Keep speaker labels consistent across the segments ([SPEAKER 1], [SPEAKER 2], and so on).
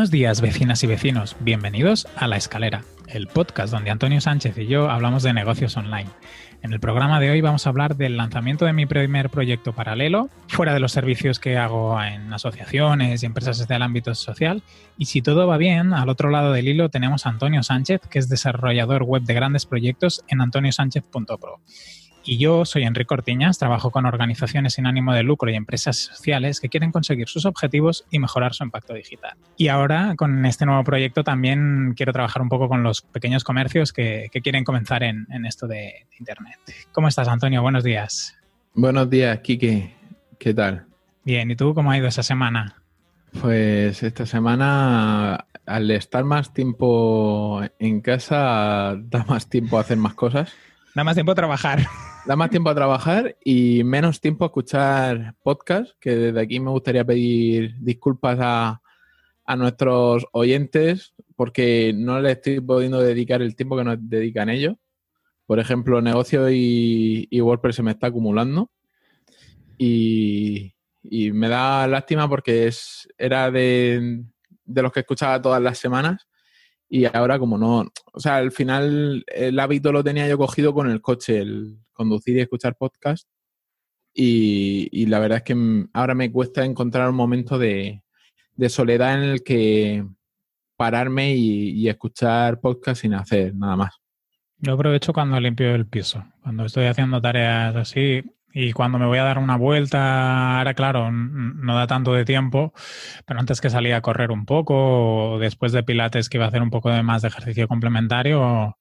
[SPEAKER 1] Buenos días, vecinas y vecinos. Bienvenidos a La Escalera, el podcast donde Antonio Sánchez y yo hablamos de negocios online. En el programa de hoy vamos a hablar del lanzamiento de mi primer proyecto paralelo, fuera de los servicios que hago en asociaciones y empresas del ámbito social. Y si todo va bien, al otro lado del hilo tenemos a Antonio Sánchez, que es desarrollador web de grandes proyectos en antoniosánchez.pro. Y yo soy Enrique Ortiñas, trabajo con organizaciones sin ánimo de lucro y empresas sociales que quieren conseguir sus objetivos y mejorar su impacto digital. Y ahora, con este nuevo proyecto, también quiero trabajar un poco con los pequeños comercios que, quieren comenzar en, esto de, Internet. ¿Cómo estás, Antonio? Buenos días.
[SPEAKER 2] Buenos días, Kike. ¿Qué tal?
[SPEAKER 1] Bien, ¿y tú cómo ha ido esa semana?
[SPEAKER 2] Pues esta semana, al estar más tiempo en casa, da más tiempo a hacer más cosas.
[SPEAKER 1] Da más tiempo a trabajar.
[SPEAKER 2] Da más tiempo a trabajar y menos tiempo a escuchar podcast, que desde aquí me gustaría pedir disculpas a, nuestros oyentes porque no les estoy pudiendo dedicar el tiempo que nos dedican ellos. Por ejemplo, negocio y, WordPress se me está acumulando y, me da lástima porque es, era de, de los que escuchaba todas las semanas y ahora como no, o sea, al final el hábito lo tenía yo cogido con el coche, conducir y escuchar podcast. Y, la verdad es que ahora me cuesta encontrar un momento de, soledad en el que pararme y, escuchar podcast sin hacer nada más.
[SPEAKER 1] Yo aprovecho cuando limpio el piso, cuando estoy haciendo tareas así, y cuando me voy a dar una vuelta, ahora claro, no da tanto de tiempo, pero antes que salía a correr un poco, después de Pilates que iba a hacer un poco de más de ejercicio complementario,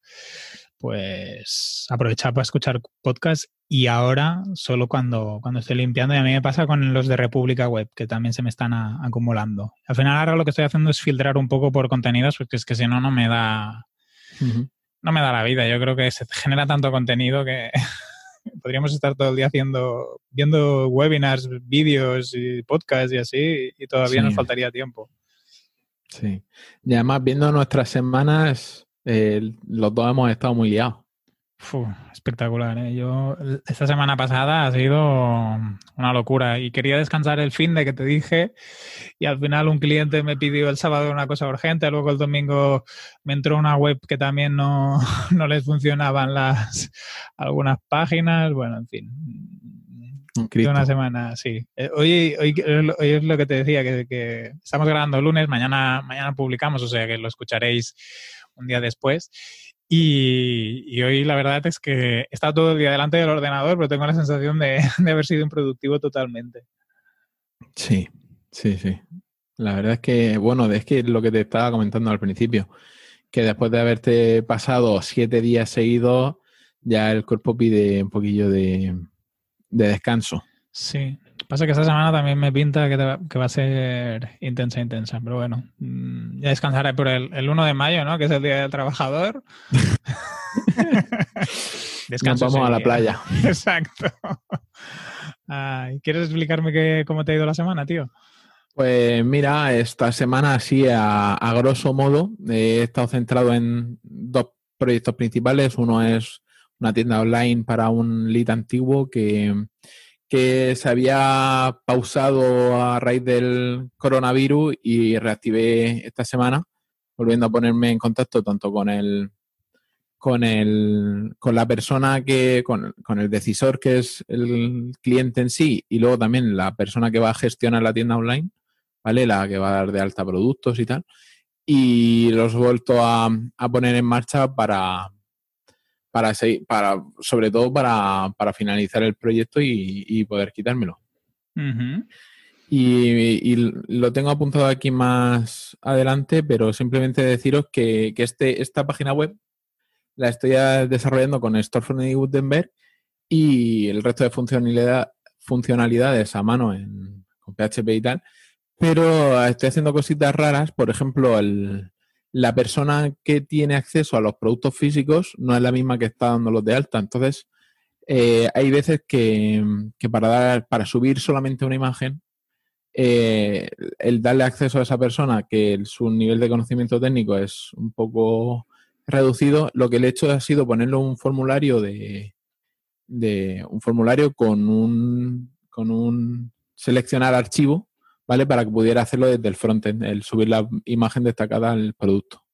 [SPEAKER 1] pues aprovechar para escuchar podcast y ahora solo cuando, cuando estoy limpiando. Y a mí me pasa con los de República Web, que también se me están acumulando. Al final ahora lo que estoy haciendo es filtrar un poco por contenidos, porque es que si no, no me da... No me da la vida. Yo creo que se genera tanto contenido que podríamos estar todo el día haciendo, viendo webinars, vídeos y podcasts y así, y todavía nos faltaría tiempo.
[SPEAKER 2] Sí. Y además, viendo nuestras semanas, eh, los dos hemos estado muy liados
[SPEAKER 1] espectacular. ¿eh? Yo esta semana pasada ha sido una locura y quería descansar el fin de que te dije y al final un cliente me pidió el sábado una cosa urgente, luego el domingo me entró una web que también no, no les funcionaban las algunas páginas, bueno, en fin. Una semana, sí. Eh, hoy, hoy, hoy, es lo que te decía, que, que estamos grabando el lunes, mañana, mañana publicamos, o sea que lo escucharéis un día después. Y, hoy la verdad es que he estado todo el día delante del ordenador, pero tengo la sensación de, haber sido improductivo totalmente.
[SPEAKER 2] Sí, sí, sí. La verdad es que, bueno, es que lo que te estaba comentando al principio, que después de haberte pasado siete días seguidos, ya el cuerpo pide un poquillo de, de descanso.
[SPEAKER 1] Sí, Pasa que esta semana también me pinta que, va a ser intensa, intensa. Pero bueno, mm, ya descansaré por el, el, 1 de mayo, ¿no? Que es el Día del Trabajador.
[SPEAKER 2] Nos vamos a la playa.
[SPEAKER 1] Exacto. ¿Quieres explicarme cómo te ha ido la semana, tío?
[SPEAKER 2] Pues mira, esta semana así a, a grosso modo he estado centrado en dos proyectos principales. Uno es una tienda online para un lead antiguo que que se había pausado a raíz del coronavirus y reactivé esta semana, volviendo a ponerme en contacto tanto con el con el con la persona que con, con el decisor que es el cliente en sí y luego también la persona que va a gestionar la tienda online, ¿vale? La que va a dar de alta productos y tal. Y los he vuelto a, a poner en marcha para, para, para sobre todo para, finalizar el proyecto y, poder quitármelo. y, lo tengo apuntado aquí más adelante, pero simplemente deciros que, este, esta página web la estoy desarrollando con Storefront y Gutenberg y el resto de funcionalidad, funcionalidades a mano en, con PHP y tal, pero estoy haciendo cositas raras, por ejemplo, el, la persona que tiene acceso a los productos físicos no es la misma que está dándolos de alta. Entonces, eh, hay veces que, para, dar, para subir solamente una imagen, eh, el darle acceso a esa persona que su nivel de conocimiento técnico es un poco reducido, lo que le he hecho ha sido ponerle un formulario de, de un formulario con un, con un seleccionar archivo, ¿vale? Para que pudiera hacerlo desde el frontend, el subir la imagen destacada al producto,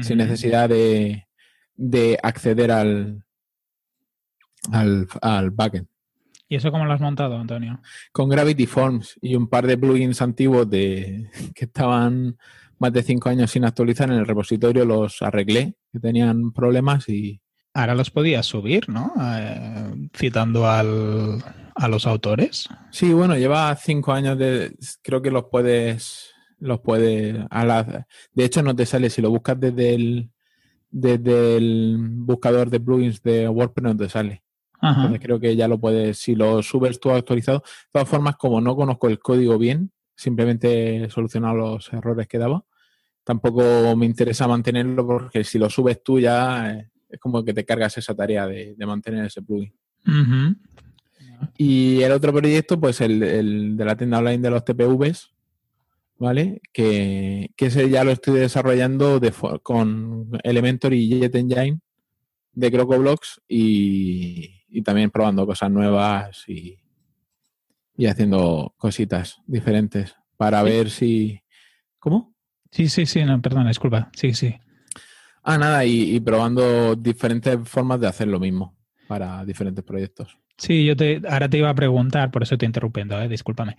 [SPEAKER 2] sin necesidad de, de acceder al, al, al backend.
[SPEAKER 1] ¿Y eso cómo lo has montado, Antonio?
[SPEAKER 2] Con Gravity Forms y un par de plugins antiguos de, que estaban más de cinco años sin actualizar en el repositorio, los arreglé, que tenían problemas y...
[SPEAKER 1] Ahora los podías subir, ¿no? Eh, citando al, a los autores.
[SPEAKER 2] Sí, bueno, lleva cinco años de... Creo que los puedes... Los puedes... A la, de hecho, no te sale si lo buscas desde el, desde el buscador de plugins de WordPress, no te sale. Entonces creo que ya lo puedes, si lo subes tú actualizado. De todas formas, como no conozco el código bien, simplemente he solucionado los errores que daba. Tampoco me interesa mantenerlo porque si lo subes tú ya eh, es como que te cargas esa tarea de, mantener ese plugin. Y el otro proyecto, pues el, el, de la tienda online de los TPVs, ¿vale? Que, que ese ya lo estoy desarrollando de, con Elementor y JetEngine de CrocoBlocks y, y también probando cosas nuevas y, y haciendo cositas diferentes para ver si... ¿Cómo?
[SPEAKER 1] Sí, sí, sí, no, perdón, disculpa. Sí, sí.
[SPEAKER 2] Ah, nada, y, probando diferentes formas de hacer lo mismo para diferentes proyectos.
[SPEAKER 1] Sí, yo te, ahora te iba a preguntar, por eso te interrumpiendo, eh, discúlpame.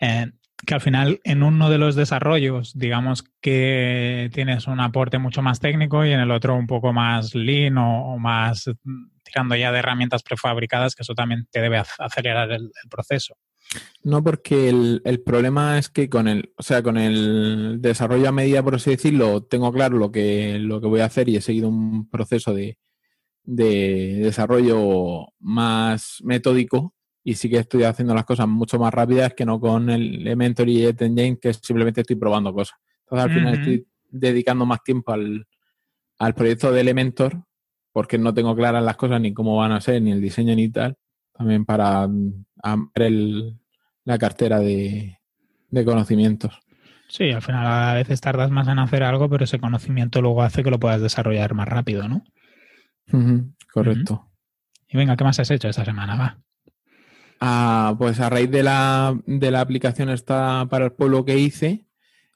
[SPEAKER 1] Eh, que al final en uno de los desarrollos, digamos que tienes un aporte mucho más técnico y en el otro un poco más lean o, más mm, tirando ya de herramientas prefabricadas, que eso también te debe acelerar el, proceso.
[SPEAKER 2] No, porque el, el, problema es que con el, o sea, con el desarrollo a medida, por así decirlo, tengo claro lo que, lo que voy a hacer y he seguido un proceso de, de desarrollo más metódico y sí que estoy haciendo las cosas mucho más rápidas que no con el Elementor y Engine, que simplemente estoy probando cosas. Entonces, al final estoy dedicando más tiempo al, proyecto de Elementor, porque no tengo claras las cosas ni cómo van a ser, ni el diseño ni tal, también para ampliar la cartera de, conocimientos.
[SPEAKER 1] Sí, al final a veces tardas más en hacer algo, pero ese conocimiento luego hace que lo puedas desarrollar más rápido, ¿no?
[SPEAKER 2] Correcto.
[SPEAKER 1] Y venga, ¿qué más has hecho esta semana? Va
[SPEAKER 2] pues a raíz de la, de la aplicación esta para el pueblo que hice,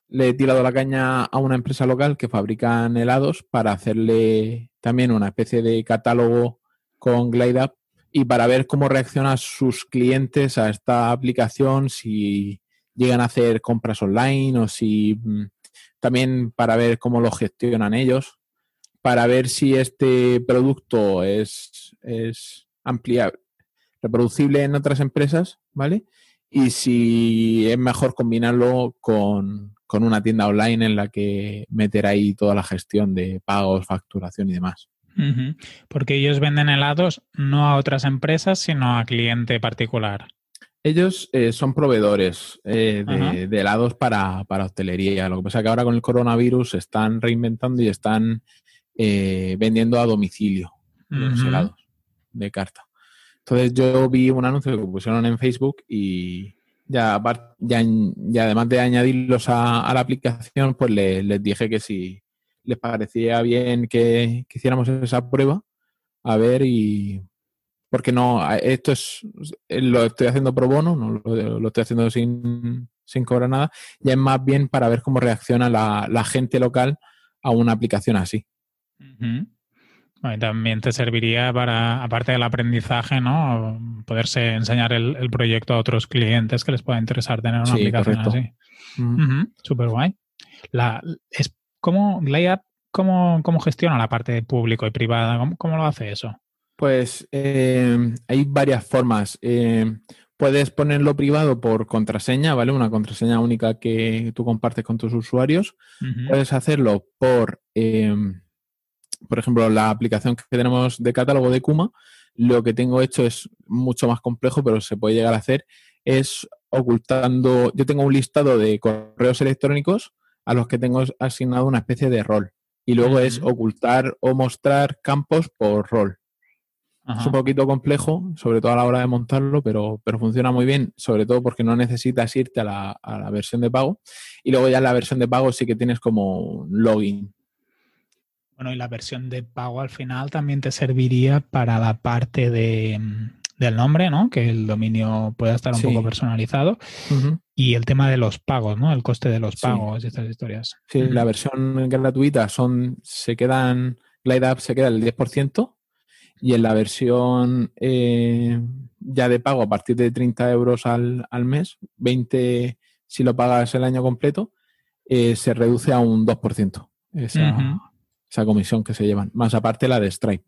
[SPEAKER 2] le he tirado la caña a una empresa local que fabrican helados para hacerle también una especie de catálogo con GlideUp y para ver cómo reaccionan sus clientes a esta aplicación, si llegan a hacer compras online o si mm, también para ver cómo lo gestionan ellos, para ver si este producto es, es ampliable, reproducible en otras empresas, ¿vale? Y si es mejor combinarlo con, una tienda online en la que meter ahí toda la gestión de pagos, facturación y demás.
[SPEAKER 1] Porque ellos venden helados no a otras empresas, sino a cliente particular.
[SPEAKER 2] Ellos eh, son proveedores eh, de, helados para, hostelería. Lo que pasa es que ahora con el coronavirus se están reinventando y están eh, vendiendo a domicilio los helados de carta. Entonces yo vi un anuncio que pusieron en Facebook y ya, ya, además de añadirlos a, la aplicación, pues les, dije que si les parecía bien que, hiciéramos esa prueba, a ver y... Porque no, esto es, lo estoy haciendo pro bono, no lo, estoy haciendo sin, sin, cobrar nada, ya es más bien para ver cómo reacciona la, gente local a una aplicación así
[SPEAKER 1] también te serviría para, aparte del aprendizaje, ¿no? Poderse enseñar el, proyecto a otros clientes que les pueda interesar tener una aplicación así. Súper guay. La, es, ¿cómo, cómo, cómo, gestiona la parte público y privada? ¿Cómo, lo hace eso?
[SPEAKER 2] Pues eh, hay varias formas. Eh, puedes ponerlo privado por contraseña, ¿vale? Una contraseña única que tú compartes con tus usuarios. Puedes hacerlo por... Eh, por ejemplo, la aplicación que tenemos de catálogo de Kuma, lo que tengo hecho es mucho más complejo, pero se puede llegar a hacer, es ocultando, yo tengo un listado de correos electrónicos a los que tengo asignado una especie de rol. Y luego es ocultar o mostrar campos por rol. Es un poquito complejo, sobre todo a la hora de montarlo, pero, pero funciona muy bien, sobre todo porque no necesitas irte a la, a la versión de pago. Y luego ya en la versión de pago sí que tienes como un login
[SPEAKER 1] bueno, y la versión de pago al final también te serviría para la parte de, del nombre, ¿no? Que el dominio pueda estar un
[SPEAKER 2] Sí.
[SPEAKER 1] poco personalizado. Y el tema de los pagos, ¿no? El coste de los
[SPEAKER 2] Sí.
[SPEAKER 1] pagos y estas historias.
[SPEAKER 2] Sí,
[SPEAKER 1] Ujú.
[SPEAKER 2] la versión gratuita son, se quedan, Glide Up se queda el 10% y en la versión eh, ya de pago a partir de 30 euros al, al mes, 20 si lo pagas el año completo, eh, se reduce a un 2% esa. Esa comisión que se llevan, más aparte la de Stripe.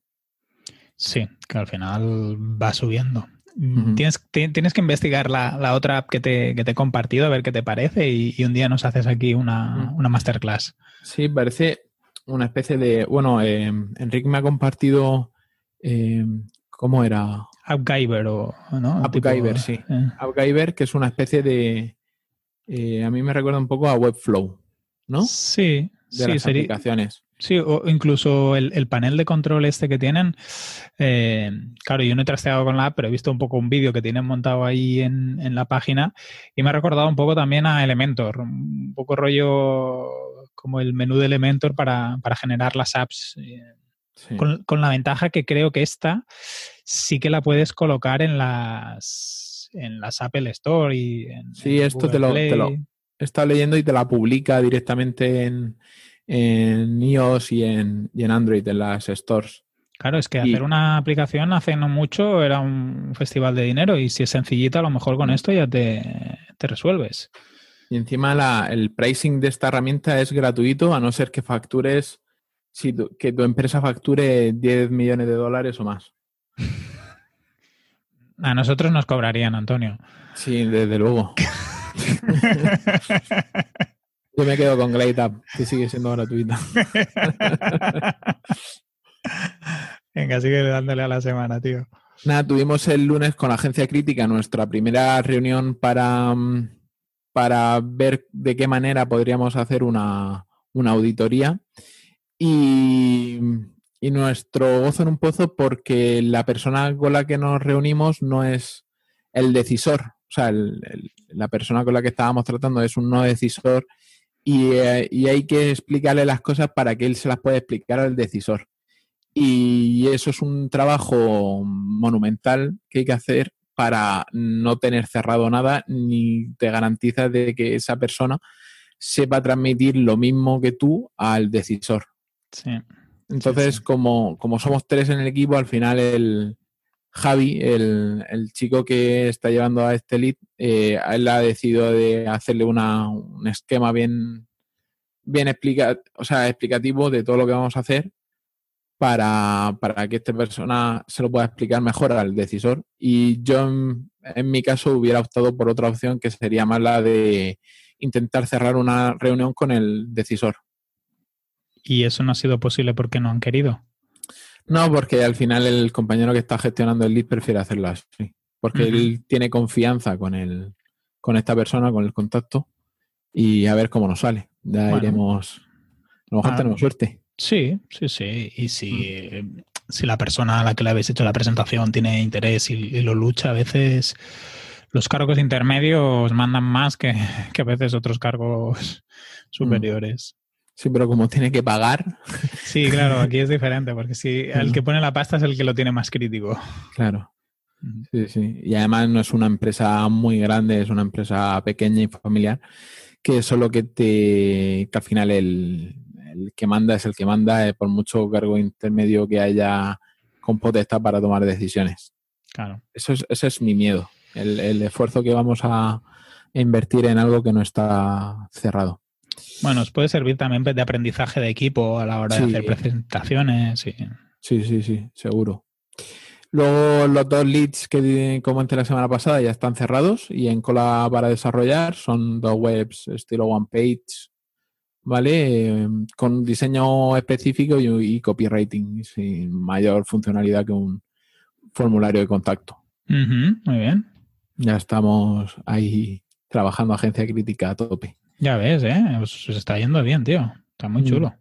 [SPEAKER 1] Sí, que al final va subiendo. Tienes, ti- tienes que investigar la, la otra app que te, que te he compartido, a ver qué te parece y, y un día nos haces aquí una, una masterclass.
[SPEAKER 2] Sí, parece una especie de, bueno, eh, Enrique me ha compartido, eh, ¿cómo era?
[SPEAKER 1] AppGyver o, ¿no?
[SPEAKER 2] AppGyver, sí.
[SPEAKER 1] eh,
[SPEAKER 2] AppGyver, que es una especie de. eh, a mí me recuerda un poco a Webflow, ¿no?
[SPEAKER 1] Sí,
[SPEAKER 2] De
[SPEAKER 1] sí,
[SPEAKER 2] las
[SPEAKER 1] sería,
[SPEAKER 2] aplicaciones.
[SPEAKER 1] Sí, o incluso el, el panel de control este que tienen. eh, claro, yo no he trasteado con la app, pero he visto un poco un vídeo que tienen montado ahí en, en la página y me ha recordado un poco también a Elementor, un poco rollo como el menú de Elementor para, para generar las apps. eh,
[SPEAKER 2] Sí.
[SPEAKER 1] con, con la ventaja que creo que esta sí que la puedes colocar en las en las Apple Store y en,
[SPEAKER 2] Sí,
[SPEAKER 1] en
[SPEAKER 2] esto te lo- te lo- He estado leyendo y te la publica directamente en, en iOS y en, y en Android, en las stores.
[SPEAKER 1] Claro, es que
[SPEAKER 2] y-
[SPEAKER 1] hacer una aplicación hace no mucho era un festival de dinero y si es sencillita, a lo mejor
[SPEAKER 2] Mm.
[SPEAKER 1] con esto ya te, te resuelves.
[SPEAKER 2] Y encima la- el pricing de esta herramienta es gratuito, a no ser que factures, si tu- que tu empresa facture 10 millones de dólares o más.
[SPEAKER 1] A nosotros nos cobrarían, Antonio.
[SPEAKER 2] Sí, desde luego. Yo me quedo con Glide Up, que sigue siendo gratuita.
[SPEAKER 1] Venga, sigue dándole a la semana, tío.
[SPEAKER 2] Nada, tuvimos el lunes con la agencia crítica nuestra primera reunión para, mm, para ver de qué manera podríamos hacer una, una auditoría. Y, y nuestro gozo en un pozo porque la persona con la que nos reunimos no es el decisor. O sea, el- el- la persona con la que estábamos tratando es un no decisor y, eh, y hay que explicarle las cosas para que él se las pueda explicar al decisor. Y eso es un trabajo monumental que hay que hacer para no tener cerrado nada ni te garantiza de que esa persona sepa transmitir lo mismo que tú al decisor.
[SPEAKER 1] Sí.
[SPEAKER 2] Entonces,
[SPEAKER 1] sí.
[SPEAKER 2] Como, como somos tres en el equipo, al final el Javi, el, el chico que está llevando a este lead, eh, él ha decidido de hacerle una, un esquema bien, bien o sea, explicativo de todo lo que vamos a hacer para, para que esta persona se lo pueda explicar mejor al decisor. Y yo, en, en mi caso, hubiera optado por otra opción que sería más la de intentar cerrar una reunión con el decisor.
[SPEAKER 1] Y eso no ha sido posible porque no han querido.
[SPEAKER 2] No, porque al final el compañero que está gestionando el lead prefiere hacerlo así. Porque él tiene confianza con el, con esta persona, con el contacto, y a ver cómo nos sale. Ya
[SPEAKER 1] Bueno.
[SPEAKER 2] iremos. A lo mejor
[SPEAKER 1] Ah.
[SPEAKER 2] tenemos suerte.
[SPEAKER 1] Sí, sí, sí. Y si,
[SPEAKER 2] Mm.
[SPEAKER 1] si la persona a la que le habéis hecho la presentación tiene interés y, y lo lucha, a veces los cargos intermedios mandan más que, que a veces otros cargos superiores.
[SPEAKER 2] Sí, pero como tiene que pagar,
[SPEAKER 1] Sí, claro, aquí es diferente, porque si el que pone la pasta es el que lo tiene más crítico.
[SPEAKER 2] claro. Sí, sí. Y además no es una empresa muy grande, es una empresa pequeña y familiar, que eso es lo que te. que al final el, el que manda es el que manda, eh, por mucho cargo intermedio que haya con potestad para tomar decisiones.
[SPEAKER 1] Claro.
[SPEAKER 2] Eso es, ese es mi miedo, el, el esfuerzo que vamos a invertir en algo que no está cerrado.
[SPEAKER 1] Bueno, os puede servir también de aprendizaje de equipo a la hora de hacer presentaciones. Y...
[SPEAKER 2] Sí, sí, sí, seguro. Luego los dos leads que comenté la semana pasada ya están cerrados y en cola para desarrollar son dos webs estilo one page, ¿vale? Eh, con diseño específico y, y copywriting sin mayor funcionalidad que un formulario de contacto.
[SPEAKER 1] Ujú, muy bien.
[SPEAKER 2] Ya estamos ahí trabajando agencia crítica a tope.
[SPEAKER 1] Ya ves, ¿eh? Os, os está yendo bien, tío. Está muy
[SPEAKER 2] Mm.
[SPEAKER 1] chulo.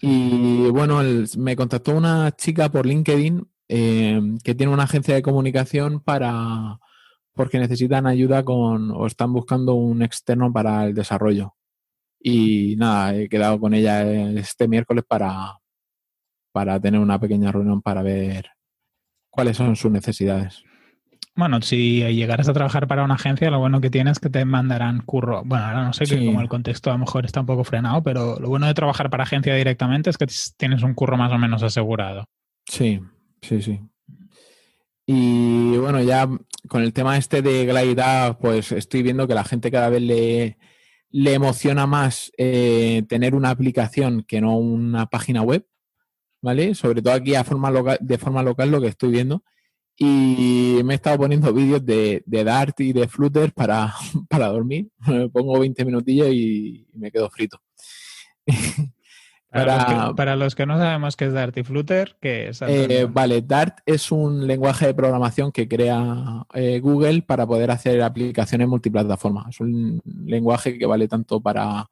[SPEAKER 2] Y bueno, el- me contactó una chica por LinkedIn eh, que tiene una agencia de comunicación para porque necesitan ayuda con o están buscando un externo para el desarrollo. Y nada, he quedado con ella este miércoles para, para tener una pequeña reunión para ver cuáles son sus necesidades.
[SPEAKER 1] Bueno, si llegaras a trabajar para una agencia, lo bueno que tienes es que te mandarán curro. Bueno, ahora no sé, que como el contexto a lo mejor está un poco frenado, pero lo bueno de trabajar para agencia directamente es que tienes un curro más o menos asegurado.
[SPEAKER 2] Sí, sí, sí. Y bueno, ya con el tema este de Glide pues estoy viendo que la gente cada vez le, le emociona más eh, tener una aplicación que no una página web, ¿vale? Sobre todo aquí a forma local, de forma local lo que estoy viendo y me he estado poniendo vídeos de, Dart y de Flutter para, para dormir. Me pongo 20 minutillos y me quedo frito.
[SPEAKER 1] Para, los que, no sabemos qué es Dart y Flutter, ¿qué es?
[SPEAKER 2] Eh, vale, Dart es un lenguaje de programación que crea eh, Google para poder hacer aplicaciones multiplataforma. Es un lenguaje que vale tanto para,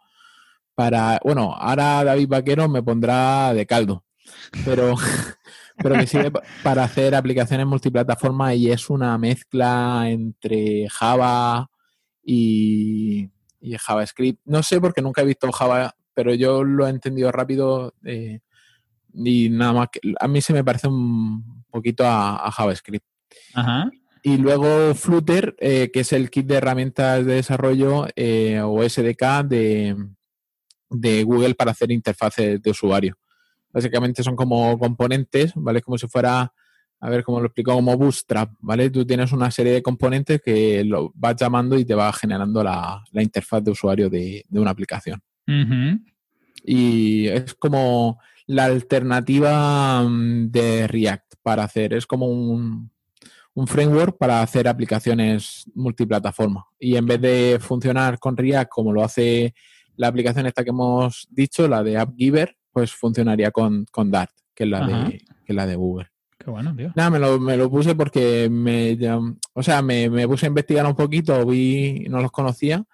[SPEAKER 2] para... Bueno, ahora David Vaquero me pondrá de caldo, pero pero que sirve para hacer aplicaciones multiplataforma y es una mezcla entre Java y, JavaScript. No sé porque nunca he visto Java, pero yo lo he entendido rápido eh, y nada más que a mí se me parece un poquito a, JavaScript. Y luego Flutter, eh, que es el kit de herramientas de desarrollo eh, o SDK de, de Google para hacer interfaces de usuario. Básicamente son como componentes, ¿vale? Como si fuera, a ver cómo lo explico, como Bootstrap, ¿vale? Tú tienes una serie de componentes que lo vas llamando y te va generando la, interfaz de usuario de, una aplicación. Y es como la alternativa mm, de React para hacer, es como un, un framework para hacer aplicaciones multiplataforma. Y en vez de funcionar con React como lo hace la aplicación esta que hemos dicho, la de AppGiver, pues funcionaría con, con Dart, que es la, de, que la de Google.
[SPEAKER 1] Qué bueno, tío.
[SPEAKER 2] Nada, me lo, me lo puse porque me, o sea, me, me, puse a investigar un poquito, vi, no los conocía,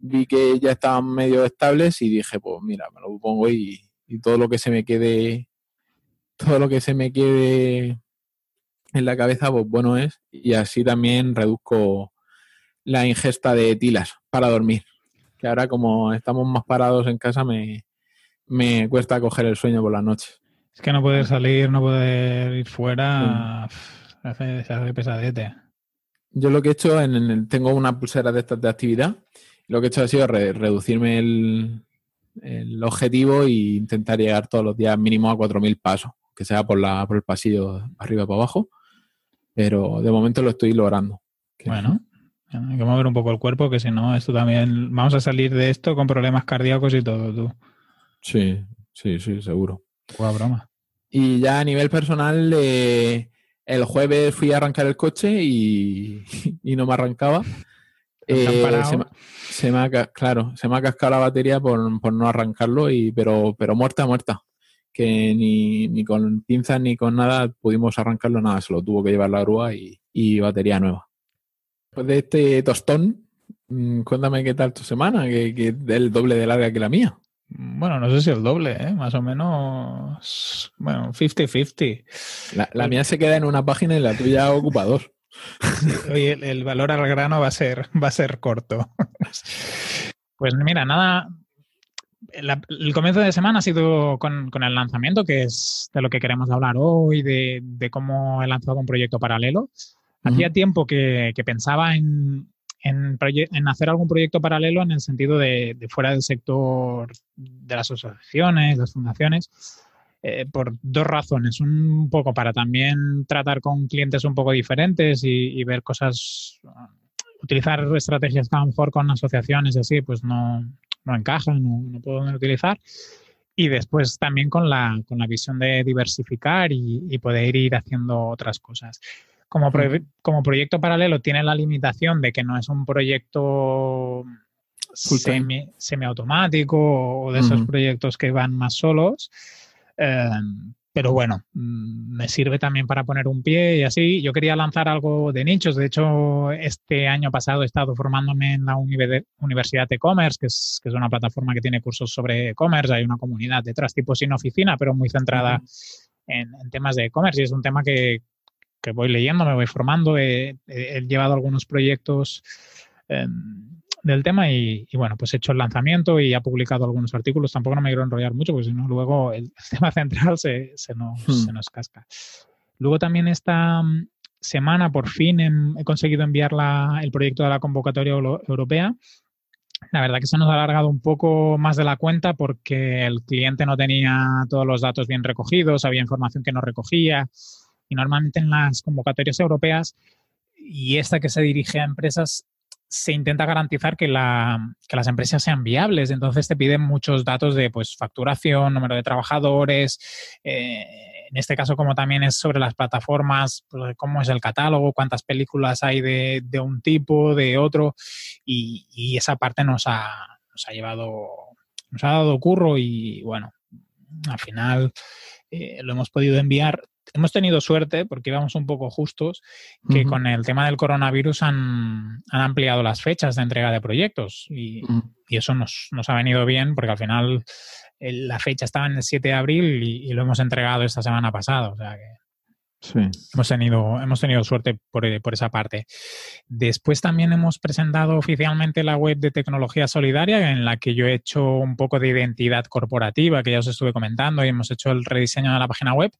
[SPEAKER 2] vi que ya estaban medio estables y dije, pues mira, me lo pongo y, y todo lo que se me quede, todo lo que se me quede en la cabeza, pues bueno es. Y así también reduzco la ingesta de tilas para dormir. Que ahora como estamos más parados en casa me, me cuesta coger el sueño por la noche.
[SPEAKER 1] Es que no poder salir, no poder ir fuera, se, hace, pesadete.
[SPEAKER 2] Yo lo que he hecho, en, tengo una pulsera de estas de actividad, lo que he hecho ha sido reducirme el, objetivo e intentar llegar todos los días mínimo a 4.000 pasos, que sea por, la, por el pasillo arriba para abajo, pero de momento lo estoy logrando.
[SPEAKER 1] Bueno, hay que mover un poco el cuerpo, que si no, esto también, vamos a salir de esto con problemas cardíacos y todo, tú.
[SPEAKER 2] Sí, sí, sí, seguro.
[SPEAKER 1] Buena broma.
[SPEAKER 2] Y ya a nivel personal, eh, el jueves fui a arrancar el coche y, no me arrancaba. Eh, se, me, ha, claro, se me ha cascado la batería por, no arrancarlo, y, pero, pero muerta, muerta. Que ni, ni, con pinzas ni con nada pudimos arrancarlo, nada, se lo tuvo que llevar la grúa y, batería nueva. Pues de este tostón, mm, cuéntame qué tal tu semana, que, que es el doble de larga que la mía.
[SPEAKER 1] Bueno, no sé si el doble, ¿eh? más o menos. Bueno, 50-50.
[SPEAKER 2] La, mía se queda en una página y la tuya ocupa dos.
[SPEAKER 1] oye, el, valor al grano va a ser, va a ser corto. pues mira, nada. el comienzo de semana ha sido con, el lanzamiento, que es de lo que queremos hablar hoy, de, cómo he lanzado un proyecto paralelo. Hacía tiempo que pensaba en, en, hacer algún proyecto paralelo en el sentido de, fuera del sector de las asociaciones, las fundaciones, eh, por dos razones. Un poco para también tratar con clientes un poco diferentes y, ver cosas, utilizar estrategias que a lo mejor con asociaciones y así, pues no, no encajan, no, no puedo utilizar. Y después también con la, con la visión de diversificar y, y poder ir haciendo otras cosas. Como, como proyecto paralelo tiene la limitación de que no es un proyecto semi, semiautomático o de esos proyectos que van más solos. Em, pero bueno, mm, me sirve también para poner un pie y así. Yo quería lanzar algo de nichos. De hecho, este año pasado he estado formándome en la Universidad de Commerce, que es, que es una plataforma que tiene cursos sobre e-commerce. Hay una comunidad detrás, tipo sin oficina, pero muy centrada en, en, temas de e-commerce. Y es un tema que, que voy leyendo, me voy formando, he, llevado algunos proyectos em, del tema y, bueno, pues he hecho el lanzamiento y ha publicado algunos artículos. Tampoco no me quiero enrollar mucho porque si no luego el, tema central se, se, nos, hmm. se nos casca. Luego también esta mm, semana, por fin, he, conseguido enviar el proyecto de la convocatoria europea. La verdad que se nos ha alargado un poco más de la cuenta porque el cliente no tenía todos los datos bien recogidos, había información que no recogía y normalmente en las convocatorias europeas y esta que se dirige a empresas se intenta garantizar que, las empresas sean viables. Entonces te piden muchos datos de pues, facturación, número de trabajadores. Eh, en este caso, como también es sobre las plataformas, pues, cómo es el catálogo, cuántas películas hay de, un tipo, de otro. Y, esa parte nos ha, nos ha llevado, nos ha dado curro y bueno, al final eh, lo hemos podido enviar hemos tenido suerte, porque íbamos un poco justos, que con el tema del coronavirus han, ampliado las fechas de entrega de proyectos y, eso nos, ha venido bien porque al final la fecha estaba en el 7 de abril y, lo hemos entregado esta semana pasada. O sea que hemos, tenido, hemos tenido suerte por, por, esa parte. Después también hemos presentado oficialmente la web de tecnología solidaria en la que yo he hecho un poco de identidad corporativa que ya os estuve comentando y hemos hecho el rediseño de la página web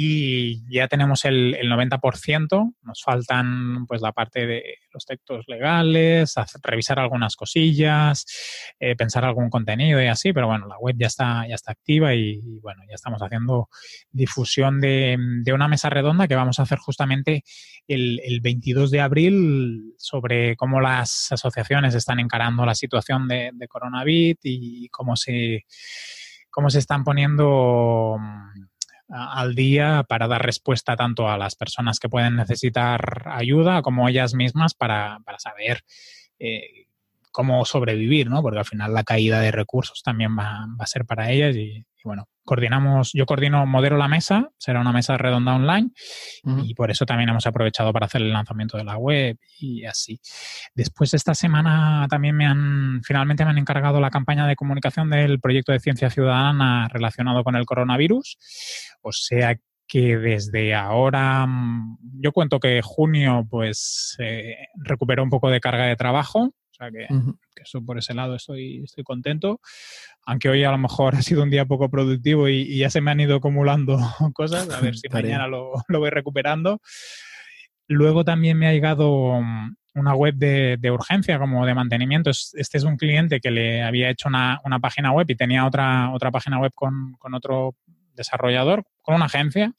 [SPEAKER 1] y ya tenemos el, 90%, nos faltan pues la parte de los textos legales, revisar algunas cosillas, eh, pensar algún contenido y así, pero bueno, la web ya está, ya está activa y, bueno, ya estamos haciendo difusión de, una mesa redonda que vamos a hacer justamente el, 22 de abril sobre cómo las asociaciones están encarando la situación de, de coronavirus y cómo se, cómo se están poniendo al día para dar respuesta tanto a las personas que pueden necesitar ayuda como ellas mismas para, saber eh, cómo sobrevivir, ¿no? Porque al final la caída de recursos también va, a ser para ellas y, bueno, coordinamos, yo coordino, modero la mesa, será una mesa redonda online y por eso también hemos aprovechado para hacer el lanzamiento de la web y así. Después esta semana también me han, finalmente me han encargado la campaña de comunicación del proyecto de ciencia ciudadana relacionado con el coronavirus, o sea que desde ahora, mm, yo cuento que junio pues eh, recuperó un poco de carga de trabajo, sea que, eso por ese lado estoy, estoy contento. Aunque hoy a lo mejor ha sido un día poco productivo y, ya se me han ido acumulando cosas, a ver si mañana lo, lo, voy recuperando. Luego también me ha llegado mm, una web de, de, urgencia como de mantenimiento. Este es un cliente que le había hecho una, una página web y tenía otra, otra página web con, con otro desarrollador, con una agencia.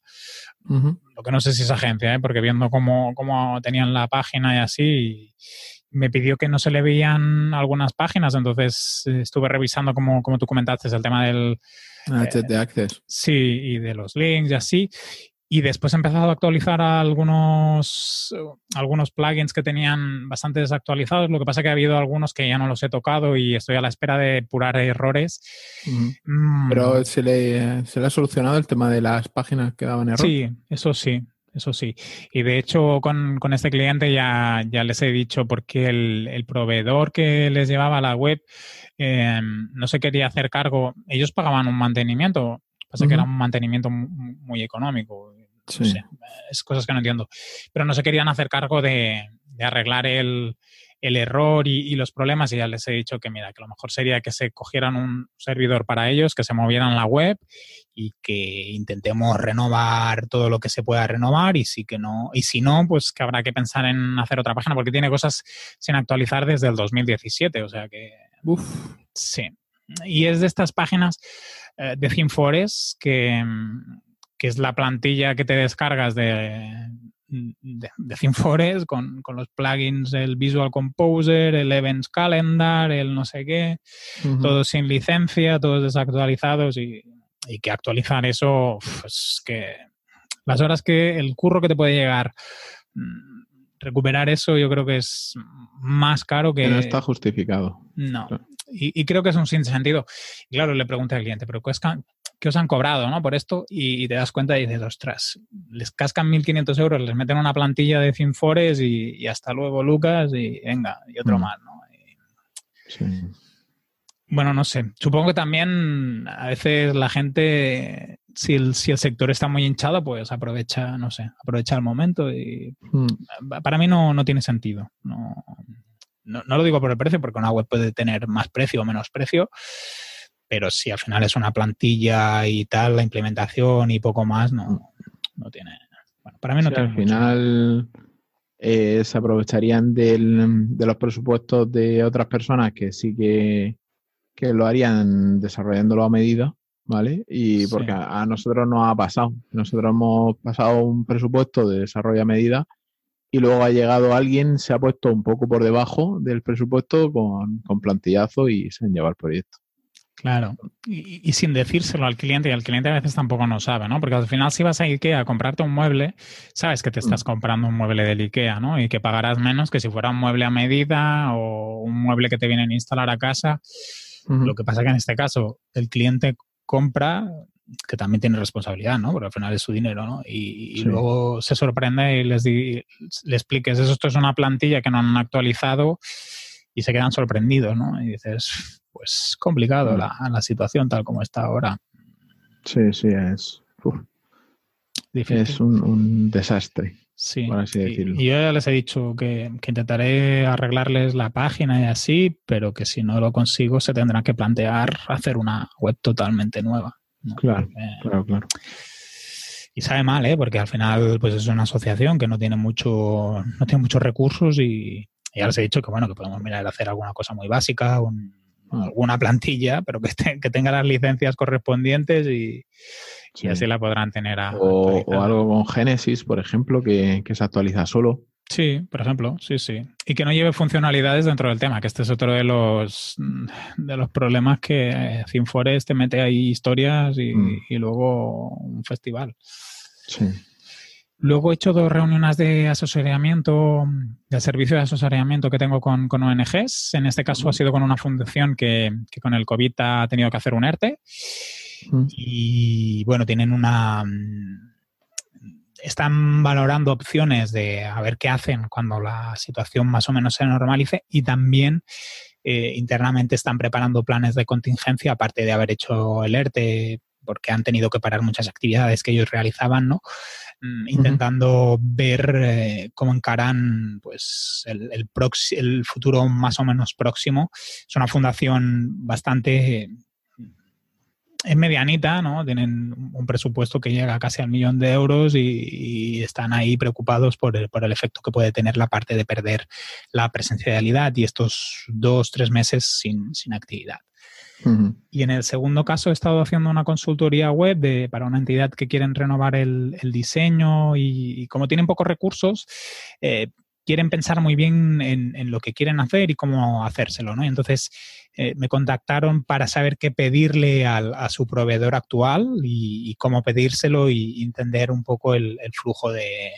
[SPEAKER 1] Lo que no sé si es agencia, ¿eh? porque viendo cómo, cómo, tenían la página y así, me pidió que no se le veían algunas páginas, entonces eh, estuve revisando, como, como tú comentaste, el tema del...
[SPEAKER 2] Ah, eh, de Access.
[SPEAKER 1] Sí, y de los links y así. Y después he empezado a actualizar algunos, algunos plugins que tenían bastante desactualizados. Lo que pasa es que ha habido algunos que ya no los he tocado y estoy a la espera de depurar errores.
[SPEAKER 2] Mm. Pero ¿se le, ¿se le ha solucionado el tema de las páginas que daban error?
[SPEAKER 1] Sí, eso sí eso sí. Y de hecho, con, este cliente ya, ya, les he dicho porque el, proveedor que les llevaba la web em, no se quería hacer cargo. Ellos pagaban un mantenimiento, pasa que era un mantenimiento muy, económico. es cosas que no entiendo. Pero no se querían hacer cargo de arreglar el, el error y, los problemas y ya les he dicho que mira, que lo mejor sería que se cogieran un servidor para ellos, que se movieran la web y que intentemos renovar todo lo que se pueda renovar y si que no y si no, pues que habrá que pensar en hacer otra página porque tiene cosas sin actualizar desde el 2017, o sea que
[SPEAKER 2] Uf.
[SPEAKER 1] sí. Y es de estas páginas eh, de ThemeForest que que es la plantilla que te descargas de, de, de con, con, los plugins, el Visual Composer, el Events Calendar, el no sé qué, todos sin licencia, todos desactualizados y, y que actualizar eso, es que las horas que el curro que te puede llegar, mm, recuperar eso yo creo que es más caro que...
[SPEAKER 2] no está justificado.
[SPEAKER 1] No. Y, y, creo que es un sinsentido. Y claro, le pregunté al cliente, pero ¿qué os han cobrado ¿no? por esto? Y, te das cuenta y dices, ostras, les cascan 1.500 euros, les meten una plantilla de Finfores y, y hasta luego, Lucas, y venga, y otro mm. más, ¿no?
[SPEAKER 2] sí.
[SPEAKER 1] Bueno, no sé. Supongo que también a veces la gente, si el, si el sector está muy hinchado, pues aprovecha, no sé, aprovecha el momento y mm. para mí no, no tiene sentido. No, no, no, lo digo por el precio, porque una web puede tener más precio o menos precio, pero si al final es una plantilla y tal, la implementación y poco más, no, no tiene. Bueno, para mí no tiene
[SPEAKER 2] Al final eh, se aprovecharían del, de los presupuestos de otras personas que sí que, que lo harían desarrollándolo a medida, ¿vale? Y
[SPEAKER 1] Sí.
[SPEAKER 2] porque a, a nosotros nos ha pasado. Nosotros hemos pasado un presupuesto de desarrollo a medida y luego ha llegado alguien, se ha puesto un poco por debajo del presupuesto con, con plantillazo y se han llevado el proyecto.
[SPEAKER 1] Claro, y, y sin decírselo al cliente, y el cliente a veces tampoco no sabe, ¿no? Porque al final si vas a IKEA a comprarte un mueble, sabes que te estás comprando un mueble del IKEA, ¿no? Y que pagarás menos que si fuera un mueble a medida o un mueble que te vienen a instalar a casa. Lo que pasa que en este caso el cliente compra, que también tiene responsabilidad, ¿no? Porque al final es su dinero, ¿no? Y, y
[SPEAKER 2] Sí.
[SPEAKER 1] luego se sorprende y les di- le expliques, "Eso, esto es una plantilla que no han actualizado y se quedan sorprendidos, ¿no? Y dices, pues complicado
[SPEAKER 2] Mm.
[SPEAKER 1] la, la situación tal como está ahora.
[SPEAKER 2] Sí, sí, es, uf,
[SPEAKER 1] Difícil.
[SPEAKER 2] es un, un desastre.
[SPEAKER 1] Sí,
[SPEAKER 2] por así
[SPEAKER 1] y-
[SPEAKER 2] decirlo.
[SPEAKER 1] Y, yo ya les he dicho que, que intentaré arreglarles la página y así, pero que si no lo consigo se tendrán que plantear hacer una web totalmente nueva. ¿no?
[SPEAKER 2] Claro,
[SPEAKER 1] Porque-
[SPEAKER 2] claro, claro.
[SPEAKER 1] Y sabe mal, ¿eh? Porque al final pues es una asociación que no tiene mucho, no tiene muchos recursos y, y ya les he dicho que bueno, que podemos mirar a hacer alguna cosa muy básica, un-. Alguna plantilla, pero que, esté- que tenga las licencias correspondientes y,
[SPEAKER 2] Sí.
[SPEAKER 1] y así la podrán tener a,
[SPEAKER 2] O, algo con Genesis, por ejemplo, que, que se actualiza solo.
[SPEAKER 1] Sí, por ejemplo, sí, sí. Y que no lleve funcionalidades dentro del tema, que este es otro de los de los problemas que eh, ThemeForest te mete ahí historias y,
[SPEAKER 2] Mm.
[SPEAKER 1] y luego un festival.
[SPEAKER 2] Sí.
[SPEAKER 1] Luego he hecho dos reuniones de asesoramiento, del servicio de asesoramiento que tengo con, con ONGs. En este caso ha sido con una fundación que, que con el COVID ha tenido que hacer un ERTE.
[SPEAKER 2] Mm.
[SPEAKER 1] Y bueno, tienen una. Están valorando opciones de a ver qué hacen cuando la situación más o menos se normalice y también eh, internamente están preparando planes de contingencia, aparte de haber hecho el ERTE, porque han tenido que parar muchas actividades que ellos realizaban, ¿no? Mm, Intentando ver eh, cómo encaran pues, el, el, el futuro más o menos próximo. Es una fundación bastante es medianita, ¿no? Tienen un presupuesto que llega casi al millón de euros y, y están ahí preocupados por el, por el, efecto que puede tener la parte de perder la presencialidad y estos dos, tres meses sin, sin actividad. Y en el segundo caso he estado haciendo una consultoría web de, para una entidad que quieren renovar el, diseño y, como tienen pocos recursos, eh, quieren pensar muy bien en, lo que quieren hacer y cómo hacérselo, ¿no? Entonces eh, me contactaron para saber qué pedirle al, a su proveedor actual y, cómo pedírselo y entender un poco el, el flujo de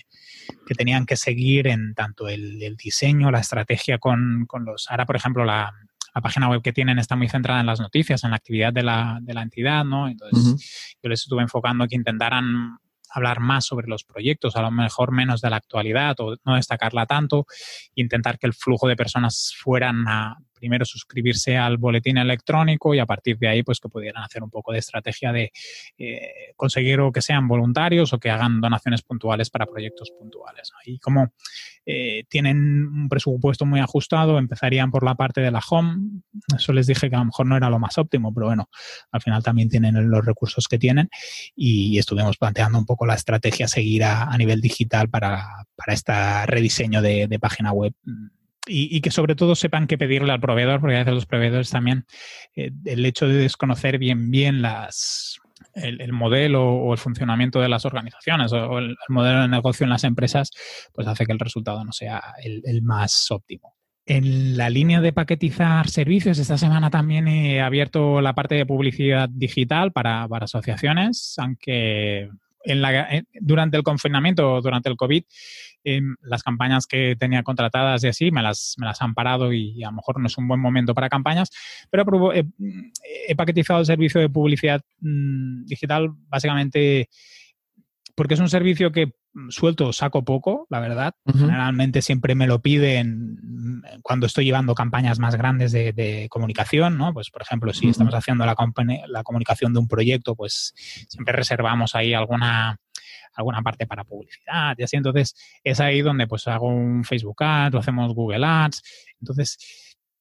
[SPEAKER 1] que tenían que seguir en tanto el, el diseño, la estrategia con, con, los. Ahora, por ejemplo, la, la, página web que tienen está muy centrada en las noticias, en la actividad de la, de la entidad, ¿no? Entonces, uh -huh. yo les estuve enfocando que intentaran hablar más sobre los proyectos, a lo mejor menos de la actualidad o no destacarla tanto, intentar que el flujo de personas fueran a primero suscribirse al boletín electrónico y a partir de ahí pues que pudieran hacer un poco de estrategia de eh, conseguir o que sean voluntarios o que hagan donaciones puntuales para proyectos puntuales. Y como eh, tienen un presupuesto muy ajustado, empezarían por la parte de la home. Eso les dije que a lo mejor no era lo más óptimo, pero bueno, al final también tienen los recursos que tienen y estuvimos planteando un poco la estrategia a seguir a, nivel digital para, para este rediseño de, de página web y, que sobre todo sepan qué pedirle al proveedor, porque a veces los proveedores también, eh, el hecho de desconocer bien, bien las, el, el, modelo o el funcionamiento de las organizaciones o el, el, modelo de negocio en las empresas, pues hace que el resultado no sea el, más óptimo. En la línea de paquetizar servicios, esta semana también he abierto la parte de publicidad digital para, para asociaciones, aunque en la, durante el confinamiento, durante el COVID, eh, las campañas que tenía contratadas y así me las, me las han parado y a lo mejor no es un buen momento para campañas, pero he, he paquetizado el servicio de publicidad mmm, digital básicamente porque es un servicio que suelto saco poco, la verdad. Uh -huh. Generalmente siempre me lo piden cuando estoy llevando campañas más grandes de, de comunicación, ¿no? Pues, por ejemplo, si uh -huh. estamos haciendo la, la, comunicación de un proyecto, pues siempre reservamos ahí alguna alguna parte para publicidad y así. Entonces, es ahí donde pues hago un Facebook Ads, lo hacemos Google Ads. Entonces,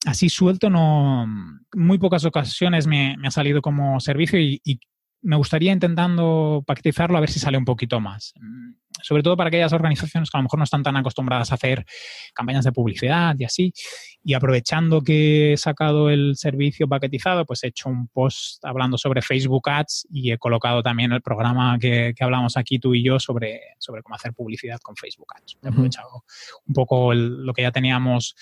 [SPEAKER 1] así suelto, no, muy pocas ocasiones me, me ha salido como servicio y, y me gustaría intentando pactizarlo a ver si sale un poquito más. Mm, sobre todo para aquellas organizaciones que a lo mejor no están tan acostumbradas a hacer campañas de publicidad y así. Y aprovechando que he sacado el servicio paquetizado, pues he hecho un post hablando sobre Facebook Ads y he colocado también el programa que, hablamos aquí tú y yo sobre, sobre cómo hacer publicidad con Facebook Ads. He aprovechado un poco lo que ya teníamos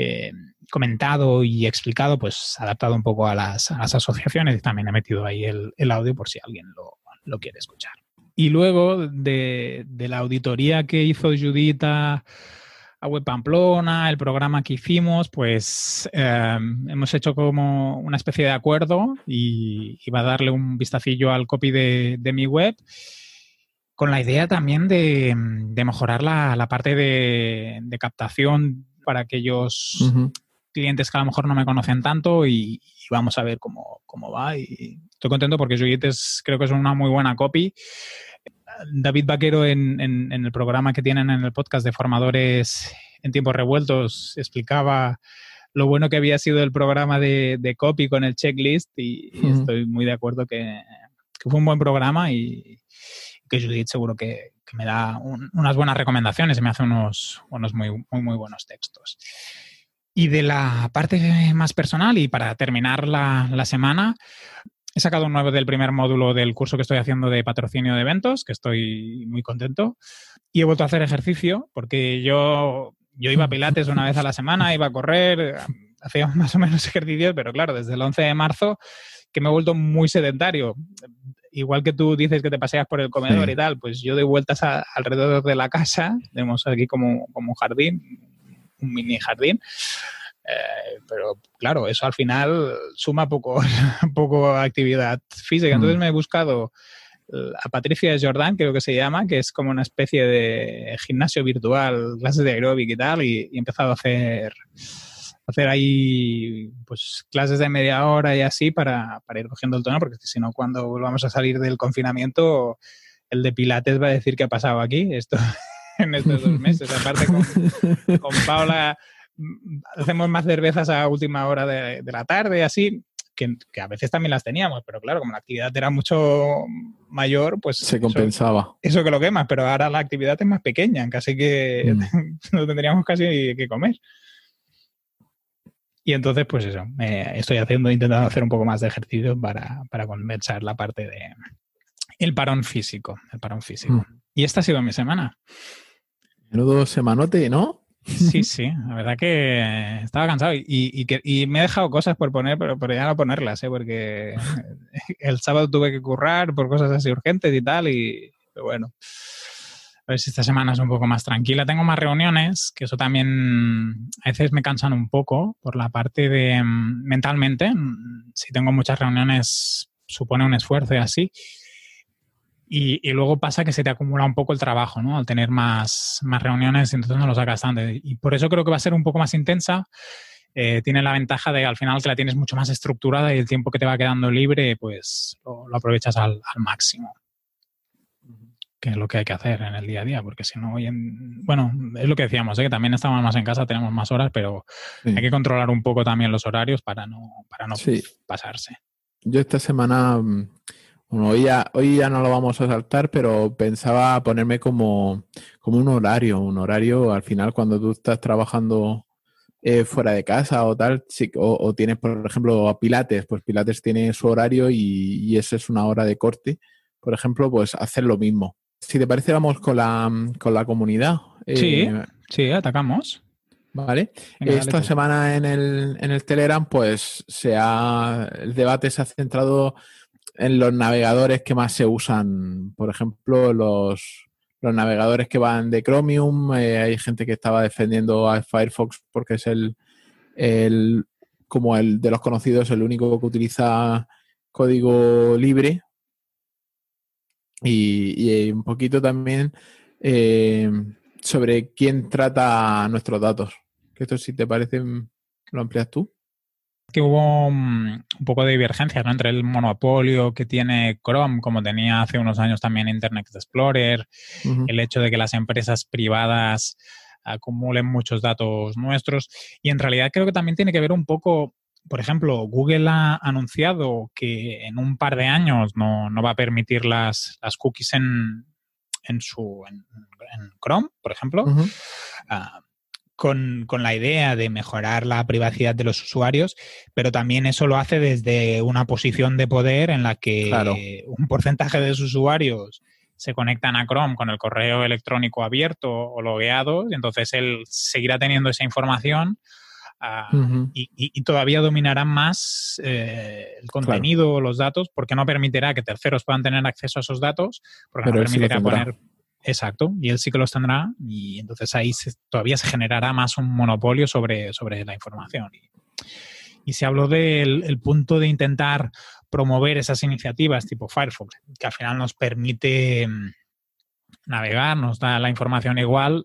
[SPEAKER 1] eh, comentado y explicado, pues adaptado un poco a las, asociaciones y también he metido ahí el, audio por si alguien lo, quiere escuchar. Y luego de, la auditoría que hizo Judith a, Web Pamplona, el programa que hicimos, pues em, hemos hecho como una especie de acuerdo y, va a darle un vistacillo al copy de, mi web con la idea también de, mejorar la, parte de, de, captación para aquellos clientes que a lo mejor no me conocen tanto y, vamos a ver cómo, va. Y estoy contento porque Judith creo que es una muy buena copy. David Vaquero en, el programa que tienen en el podcast de formadores en tiempos revueltos explicaba lo bueno que había sido el programa de, copy con el checklist y, estoy muy de acuerdo que, fue un buen programa y que Judith seguro que, me da unas buenas recomendaciones y me hace unos, unos muy, muy, muy buenos textos. Y de la parte más personal, y para terminar la, la, semana, he sacado un nuevo del primer módulo del curso que estoy haciendo de patrocinio de eventos, que estoy muy contento. Y he vuelto a hacer ejercicio, porque yo, yo iba a Pilates una vez a la semana, iba a correr, hacía más o menos ejercicio, pero claro, desde el 11 de marzo que me he vuelto muy sedentario igual que tú dices que te paseas por el comedor y tal, pues yo doy vueltas alrededor de la casa, tenemos aquí como, como un jardín, un mini jardín. Eh, pero claro, eso al final suma poco, poco actividad física. Entonces mm. me he buscado a Patricia Jordan, creo que se llama, que es como una especie de gimnasio virtual, clases de aeróbic y tal, y, y he empezado a hacer hacer ahí pues clases de media hora y así para, ir cogiendo el tono, porque si no, cuando volvamos a salir del confinamiento, el de Pilates va a decir qué ha pasado aquí esto, en estos dos meses. Aparte, con, Paula mm, hacemos más cervezas a última hora de, la tarde, así. Que, a veces también las teníamos, pero claro, como la actividad era mucho mayor, pues...
[SPEAKER 2] Se compensaba.
[SPEAKER 1] Eso, que lo quemas, pero ahora la actividad es más pequeña, casi que mm. no tendríamos casi que comer. Y entonces, pues eso, estoy haciendo, intentando hacer un poco más de ejercicio para, para compensar la parte de el parón físico, el parón físico. Mm. Y esta ha sido mi semana.
[SPEAKER 2] Menudo semanote, ¿no?
[SPEAKER 1] Sí, sí, la verdad que estaba cansado y, y, me he dejado cosas por poner, pero, pero ya no ponerlas, ¿eh? porque el sábado tuve que currar por cosas así urgentes y tal, y bueno, a ver si esta semana es un poco más tranquila. Tengo más reuniones, que eso también a veces me cansan un poco por la parte de mm, mentalmente. Mm, si tengo muchas reuniones, supone un esfuerzo y así. Y, luego pasa que se te acumula un poco el trabajo, ¿no? Al tener más, más reuniones, entonces no lo sacas tanto. Y por eso creo que va a ser un poco más intensa. Eh, tiene la ventaja de al final que la tienes mucho más estructurada y el tiempo que te va quedando libre, pues lo, aprovechas al, al máximo que es lo que hay que hacer en el día a día, porque si no, hoy en, bueno, es lo que decíamos, ¿eh? que también estamos más en casa, tenemos más horas, pero hay que controlar un poco también los horarios para no, para no pasarse.
[SPEAKER 2] Yo esta semana, mm, bueno, hoy ya, hoy ya no lo vamos a saltar, pero pensaba ponerme como, como un horario, un horario al final cuando tú estás trabajando eh, fuera de casa o tal, o, tienes, por ejemplo, a Pilates, pues Pilates tiene su horario y, y esa es una hora de corte, por ejemplo, pues hacer lo mismo si te parece, vamos con la, con la comunidad.
[SPEAKER 1] Sí, eh, sí, atacamos.
[SPEAKER 2] Vale. Esta semana en el, en el Telegram, pues se ha, el debate se ha centrado en los navegadores que más se usan. Por ejemplo, los, los navegadores que van de Chromium. Eh, hay gente que estaba defendiendo a Firefox porque es el, el, como el de los conocidos, el único que utiliza código libre y, un poquito también eh, sobre quién trata nuestros datos. Que esto, si te parece, lo amplias tú.
[SPEAKER 1] Que hubo un poco de divergencia entre el monopolio que tiene Chrome, como tenía hace unos años también Internet Explorer, el hecho de que las empresas privadas acumulen muchos datos nuestros. Y en realidad creo que también tiene que ver un poco por ejemplo, Google ha anunciado que en un par de años no, va a permitir las, las cookies en, en su en, Chrome, por ejemplo, ah, con, la idea de mejorar la privacidad de los usuarios, pero también eso lo hace desde una posición de poder en la que un porcentaje de sus usuarios se conectan a Chrome con el correo electrónico abierto o logueado, y entonces él seguirá teniendo esa información Y, todavía dominarán más eh, el contenido o los datos porque no permitirá que terceros puedan tener acceso a esos datos, porque no permitirá poner... Exacto, y él sí que los tendrá y entonces ahí todavía se generará más un monopolio sobre, sobre la información. Y, se habló del punto de intentar promover esas iniciativas tipo Firefox, que al final nos permite mm, navegar, nos da la información igual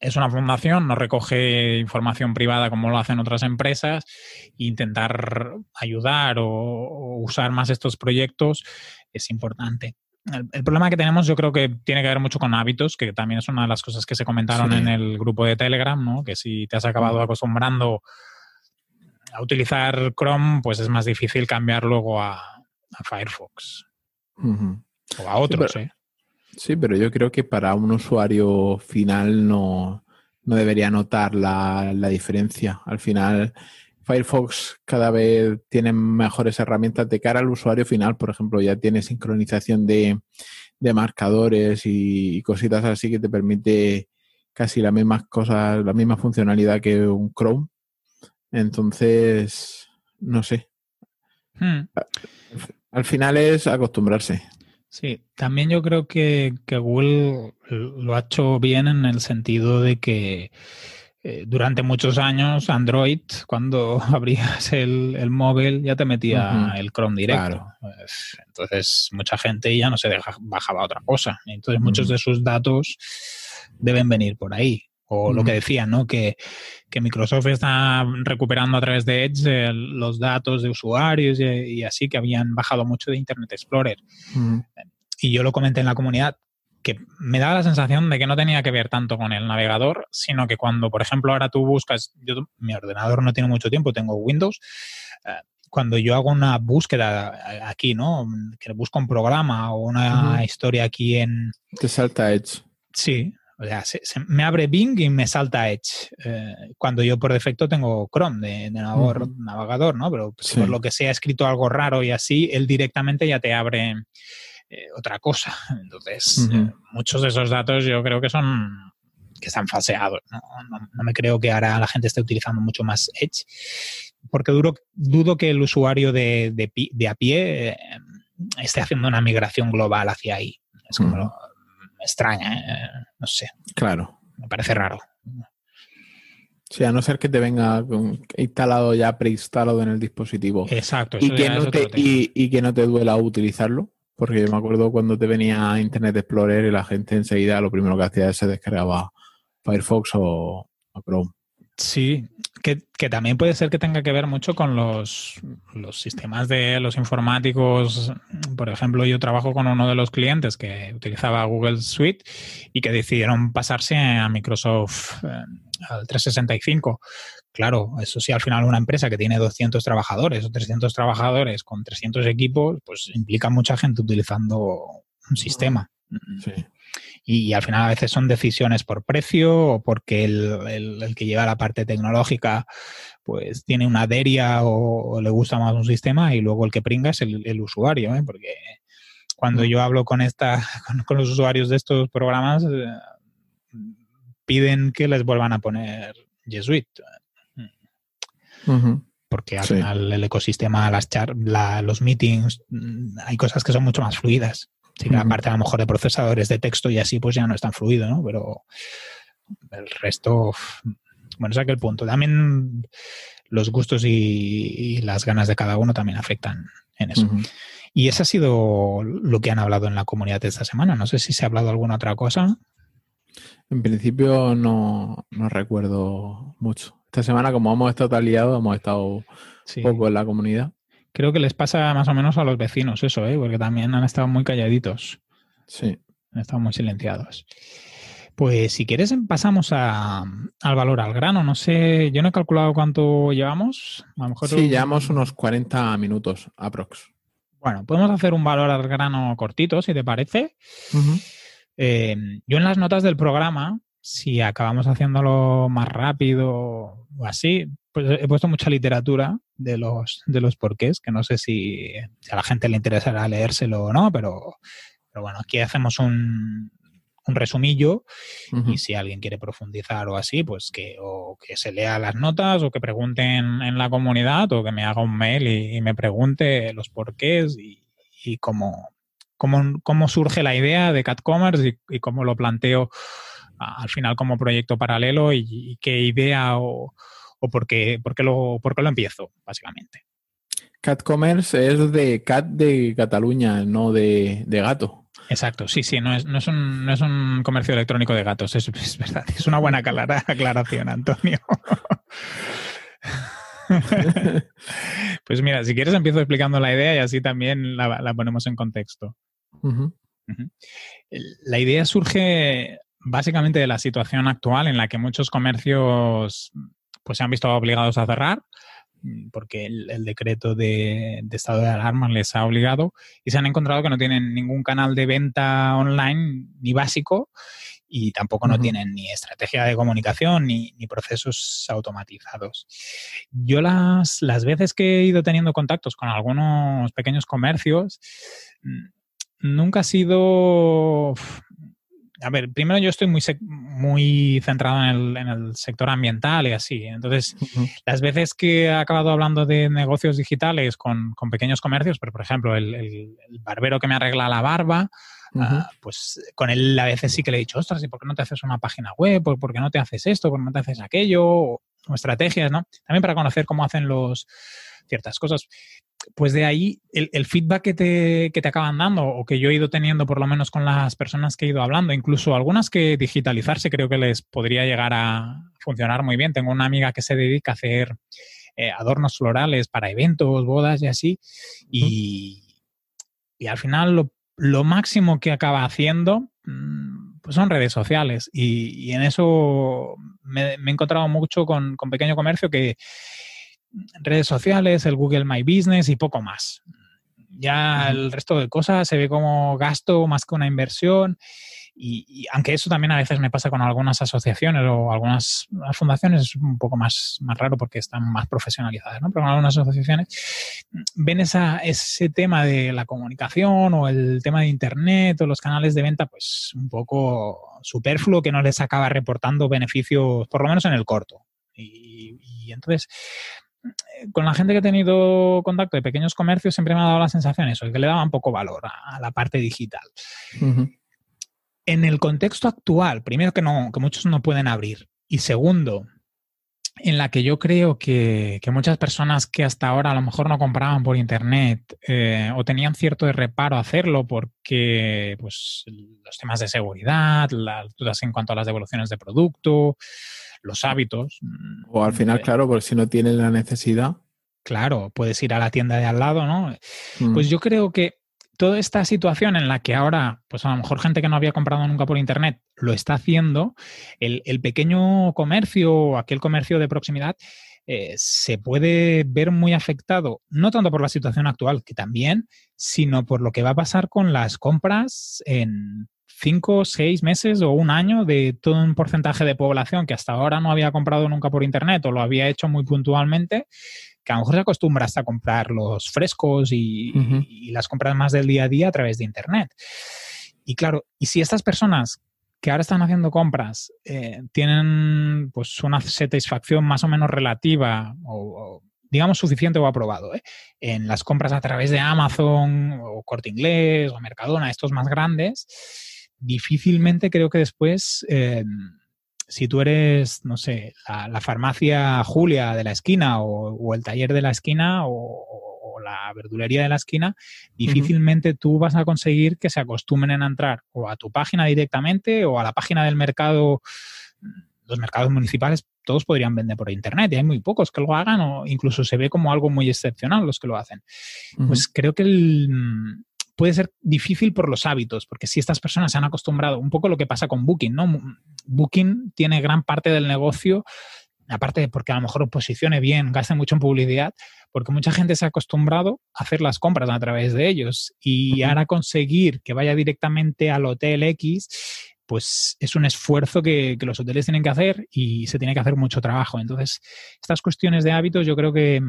[SPEAKER 1] es una fundación, no recoge información privada como lo hacen otras empresas, e intentar ayudar o, usar más estos proyectos es importante. El, problema que tenemos yo creo que tiene que ver mucho con hábitos, que también es una de las cosas que se comentaron en el grupo de Telegram, ¿no? que si te has acabado acostumbrando a utilizar Chrome, pues es más difícil cambiar luego a, Firefox. O a otros, ¿eh?
[SPEAKER 2] Sí, pero yo creo que para un usuario final no, debería notar la, diferencia. Al final, Firefox cada vez tiene mejores herramientas de cara al usuario final. Por ejemplo, ya tiene sincronización de, marcadores y, cositas así que te permite casi las mismas cosas, la misma funcionalidad que un Chrome. Entonces, no sé. Hmm. Al final es acostumbrarse.
[SPEAKER 1] Sí, también yo creo que, Google lo ha hecho bien en el sentido de que eh, durante muchos años Android, cuando abrías el, móvil, ya te metía el Chrome directo. Pues, entonces, mucha gente ya no se deja, bajaba otra cosa. Entonces, muchos de sus datos deben venir por ahí. O lo que decían, ¿no? Que, Microsoft está recuperando a través de Edge eh, los datos de usuarios y, así que habían bajado mucho de Internet Explorer. Y yo lo comenté en la comunidad que me daba la sensación de que no tenía que ver tanto con el navegador, sino que cuando, por ejemplo, ahora tú buscas, yo, mi ordenador no tiene mucho tiempo, tengo Windows, eh, cuando yo hago una búsqueda aquí, ¿no? Que busco un programa o una historia aquí en...
[SPEAKER 2] Te salta Edge.
[SPEAKER 1] Sí, o sea, se, me abre Bing y me salta Edge. Eh, cuando yo por defecto tengo Chrome de, navegador, ¿no? Pero si por lo que sea escrito algo raro y así, él directamente ya te abre eh, otra cosa. Entonces, eh, muchos de esos datos yo creo que son que están falseados. ¿no? No, me creo que ahora la gente esté utilizando mucho más Edge, porque duro, dudo que el usuario de, de, a pie esté haciendo una migración global hacia ahí. Es como extraña, ¿eh? no sé.
[SPEAKER 2] Claro.
[SPEAKER 1] Me parece raro.
[SPEAKER 2] Sí, a no ser que te venga instalado ya, preinstalado en el dispositivo.
[SPEAKER 1] Exacto.
[SPEAKER 2] y, que no te, y, que no te duela utilizarlo. Porque yo me acuerdo cuando te venía Internet Explorer y la gente enseguida lo primero que hacía es se descargaba Firefox o Chrome.
[SPEAKER 1] Sí, que, también puede ser que tenga que ver mucho con los, sistemas de los informáticos. Por ejemplo, yo trabajo con uno de los clientes que utilizaba Google Suite y que decidieron pasarse a Microsoft eh, al 365. Claro, eso sí, al final una empresa que tiene 200 trabajadores o 300 trabajadores con 300 equipos, pues implica mucha gente utilizando un sistema. Sí. Y, al final a veces son decisiones por precio o porque el, que lleva la parte tecnológica pues tiene una deria o, le gusta más un sistema y luego el que pringa es el, usuario, ¿eh? porque cuando mm. yo hablo con, esta, con, los usuarios de estos programas eh, piden que les vuelvan a poner G Suite. Porque al final el ecosistema, las los meetings, mm, hay cosas que son mucho más fluidas. Sí que aparte a lo mejor de procesadores de texto y así pues ya no es tan fluido, ¿no? Pero el resto, bueno, es aquel punto. También los gustos y, las ganas de cada uno también afectan en eso. Y eso ha sido lo que han hablado en la comunidad esta semana. No sé si se ha hablado alguna otra cosa.
[SPEAKER 2] En principio no, recuerdo mucho. Esta semana, como hemos estado tan liados, hemos estado poco en la comunidad.
[SPEAKER 1] Creo que les pasa más o menos a los vecinos eso, ¿eh? porque también han estado muy calladitos.
[SPEAKER 2] Sí.
[SPEAKER 1] Han estado muy silenciados. Pues si quieres pasamos a, al valor al grano. No sé, yo no he calculado cuánto llevamos. A lo mejor
[SPEAKER 2] sí, llevamos unos 40 minutos aprox.
[SPEAKER 1] Bueno, podemos hacer un valor al grano cortito, si te parece. Eh, yo en las notas del programa, si acabamos haciéndolo más rápido o así, pues he puesto mucha literatura de los, de los porqués, que no sé si, a la gente le interesará leérselo o no, pero, pero bueno, aquí hacemos un, un resumillo y si alguien quiere profundizar o así, pues que o que se lea las notas o que pregunten en la comunidad o que me haga un mail y, me pregunte los porqués y, y cómo, cómo, cómo, surge la idea de CatCommerce y, y cómo lo planteo al final como proyecto paralelo y, qué idea o, o por, qué, por, qué lo, por qué lo empiezo, básicamente.
[SPEAKER 2] CatCommerce es de Cat de Cataluña, no de, de gato.
[SPEAKER 1] Exacto, sí, sí, no es, no es, un, no es un comercio electrónico de gatos, es, es verdad, es una buena aclaración, Antonio. pues mira, si quieres empiezo explicando la idea y así también la, la ponemos en contexto. La idea surge básicamente de la situación actual en la que muchos comercios pues, se han visto obligados a cerrar Mm, porque el, decreto de, estado de alarma les ha obligado y se han encontrado que no tienen ningún canal de venta online ni básico y tampoco no tienen ni estrategia de comunicación ni, procesos automatizados. Yo las, las veces que he ido teniendo contactos con algunos pequeños comercios, mm, nunca ha sido a ver, primero yo estoy muy, muy centrado en el, sector ambiental y así. Entonces, las veces que he acabado hablando de negocios digitales con, pequeños comercios, pero por ejemplo, el, barbero que me arregla la barba, ah, pues con él a veces sí que le he dicho, ostras, ¿y por qué no te haces una página web? ¿Por, qué no te haces esto? ¿Por qué no te haces aquello? O, estrategias, ¿no? También para conocer cómo hacen los ciertas cosas pues de ahí el, feedback que te, que te, acaban dando o que yo he ido teniendo por lo menos con las personas que he ido hablando, incluso algunas que digitalizarse creo que les podría llegar a funcionar muy bien. Tengo una amiga que se dedica a hacer eh, adornos florales para eventos, bodas y así, y, y al final lo, máximo que acaba haciendo mm, pues son redes sociales y, en eso me, he encontrado mucho con, con pequeño comercio que redes sociales, el Google My Business y poco más. Ya el resto de cosas se ve como gasto más que una inversión. Y, aunque eso también a veces me pasa con algunas asociaciones o algunas fundaciones, es un poco más, más raro porque están más profesionalizadas, ¿no? Pero con algunas asociaciones ven esa, ese tema de la comunicación o el tema de Internet o los canales de venta, pues un poco superfluo que no les acaba reportando beneficios, por lo menos en el corto. Y, y entonces con la gente que he tenido contacto de pequeños comercios siempre me ha dado la sensación eso, que le daban poco valor a, la parte digital. En el contexto actual, primero que no, que muchos no pueden abrir. Y segundo, en la que yo creo que, muchas personas que hasta ahora a lo mejor no compraban por internet eh, o tenían cierto reparo a hacerlo porque pues, los temas de seguridad, las dudas en cuanto a las devoluciones de producto, los hábitos.
[SPEAKER 2] O al final, claro, porque si no tienes la necesidad.
[SPEAKER 1] Claro, puedes ir a la tienda de al lado, ¿no? Mm. Pues yo creo que toda esta situación en la que ahora, pues a lo mejor gente que no había comprado nunca por Internet lo está haciendo, el, pequeño comercio o aquel comercio de proximidad eh, se puede ver muy afectado, no tanto por la situación actual, que también, sino por lo que va a pasar con las compras en cinco, seis meses o un año de todo un porcentaje de población que hasta ahora no había comprado nunca por Internet o lo había hecho muy puntualmente, que a lo mejor se acostumbra hasta a comprar los frescos y, las compras más del día a día a través de Internet. Y claro, y si estas personas que ahora están haciendo compras eh, tienen pues una satisfacción más o menos relativa o, digamos suficiente o aprobado ¿eh? en las compras a través de Amazon o Corte Inglés o Mercadona, estos más grandes, difícilmente creo que después, eh, si tú eres, no sé, la, farmacia Julia de la esquina o, el taller de la esquina o, la verdulería de la esquina, difícilmente tú vas a conseguir que se acostumbren a entrar o a tu página directamente o a la página del mercado. Los mercados municipales todos podrían vender por internet y hay muy pocos que lo hagan o incluso se ve como algo muy excepcional los que lo hacen. Pues creo que el, puede ser difícil por los hábitos, porque si estas personas se han acostumbrado, un poco lo que pasa con Booking, ¿no? Booking tiene gran parte del negocio aparte de porque a lo mejor posicione bien, gaste mucho en publicidad, porque mucha gente se ha acostumbrado a hacer las compras a través de ellos y ahora conseguir que vaya directamente al hotel X, pues es un esfuerzo que, los hoteles tienen que hacer y se tiene que hacer mucho trabajo. Entonces, estas cuestiones de hábitos yo creo que,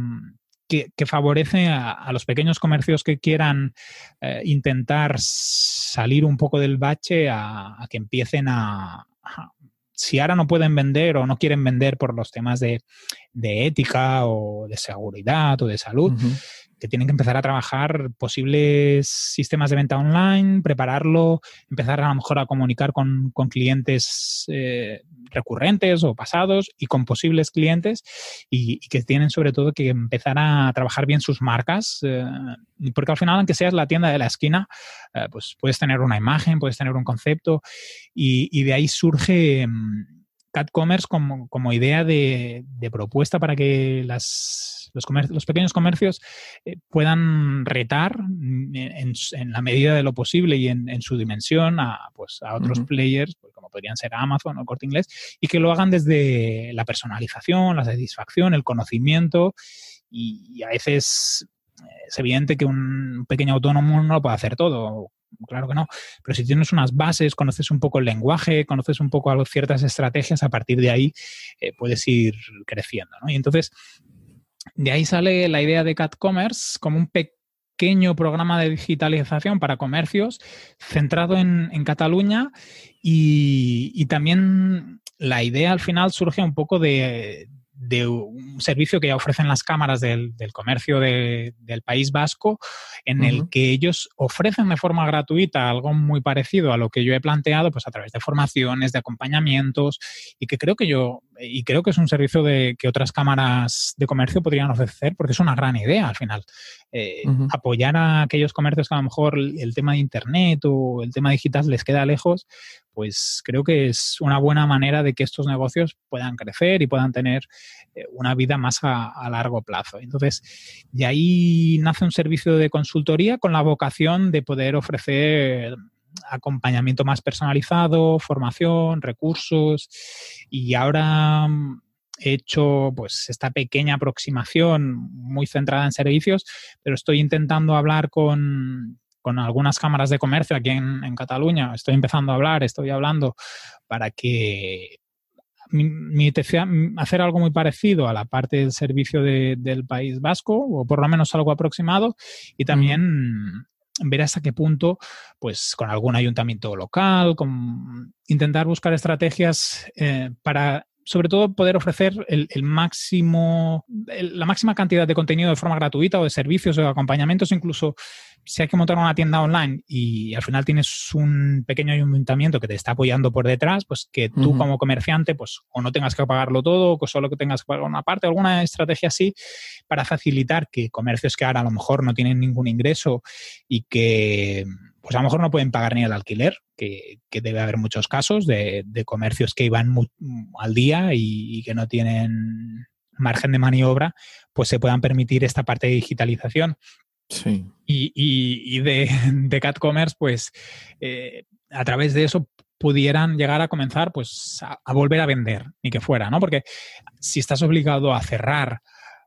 [SPEAKER 1] que, favorece a, los pequeños comercios que quieran eh, intentar salir un poco del bache a, que empiecen a, si ahora no pueden vender o no quieren vender por los temas de, ética o de seguridad o de salud, que tienen que empezar a trabajar posibles sistemas de venta online, prepararlo, empezar a lo mejor a comunicar con, clientes eh, recurrentes o pasados y con posibles clientes y, que tienen sobre todo que empezar a trabajar bien sus marcas, eh, porque al final, aunque seas la tienda de la esquina, eh, pues puedes tener una imagen, puedes tener un concepto y, de ahí surge... Mm, CatCommerce como, como idea de, propuesta para que las, los, los, pequeños comercios eh, puedan retar en, la medida de lo posible y en, su dimensión a, pues, a otros players, pues, como podrían ser Amazon o Corte Inglés, y que lo hagan desde la personalización, la satisfacción, el conocimiento y, a veces es evidente que un pequeño autónomo no lo puede hacer todo claro que no. Pero si tienes unas bases, conoces un poco el lenguaje, conoces un poco ciertas estrategias, a partir de ahí eh, puedes ir creciendo. Y entonces, de ahí sale la idea de Cat Commerce como un pequeño programa de digitalización para comercios centrado en, Cataluña y, también la idea al final surge un poco de, de un servicio que ya ofrecen las cámaras del, comercio del País Vasco, en el que ellos ofrecen de forma gratuita algo muy parecido a lo que yo he planteado, pues a través de formaciones, de acompañamientos, y que creo que yo, y creo que es un servicio de, que otras cámaras de comercio podrían ofrecer, porque es una gran idea al final. Eh, apoyar a aquellos comercios que a lo mejor el tema de Internet o el tema digital les queda lejos, pues creo que es una buena manera de que estos negocios puedan crecer y puedan tener eh, una vida más a, largo plazo. Entonces, de ahí nace un servicio de consultoría con la vocación de poder ofrecer acompañamiento más personalizado, formación, recursos. Y ahora mm, he hecho pues esta pequeña aproximación muy centrada en servicios, pero estoy intentando hablar con, con algunas cámaras de comercio aquí en, Cataluña, estoy empezando a hablar, estoy hablando para que mi, hacer algo muy parecido a la parte del servicio del País Vasco, o por lo menos algo aproximado, y también ver hasta qué punto, pues con algún ayuntamiento local, con, intentar buscar estrategias eh, para sobre todo poder ofrecer el, máximo, la máxima cantidad de contenido de forma gratuita o de servicios o de acompañamientos, incluso si hay que montar una tienda online y al final tienes un pequeño ayuntamiento que te está apoyando por detrás, pues que tú como comerciante, pues o no tengas que pagarlo todo, o solo que tengas que pagar una parte, alguna estrategia así para facilitar que comercios que ahora a lo mejor no tienen ningún ingreso y que pues a lo mejor no pueden pagar ni el alquiler, que, debe haber muchos casos de, comercios que iban al día y, que no tienen margen de maniobra, pues se puedan permitir esta parte de digitalización.
[SPEAKER 2] Sí.
[SPEAKER 1] Y, de, de Cat Commerce, pues eh, a través de eso pudieran llegar a comenzar pues a, a, volver a vender, ni que fuera, ¿no? Porque si estás obligado a cerrar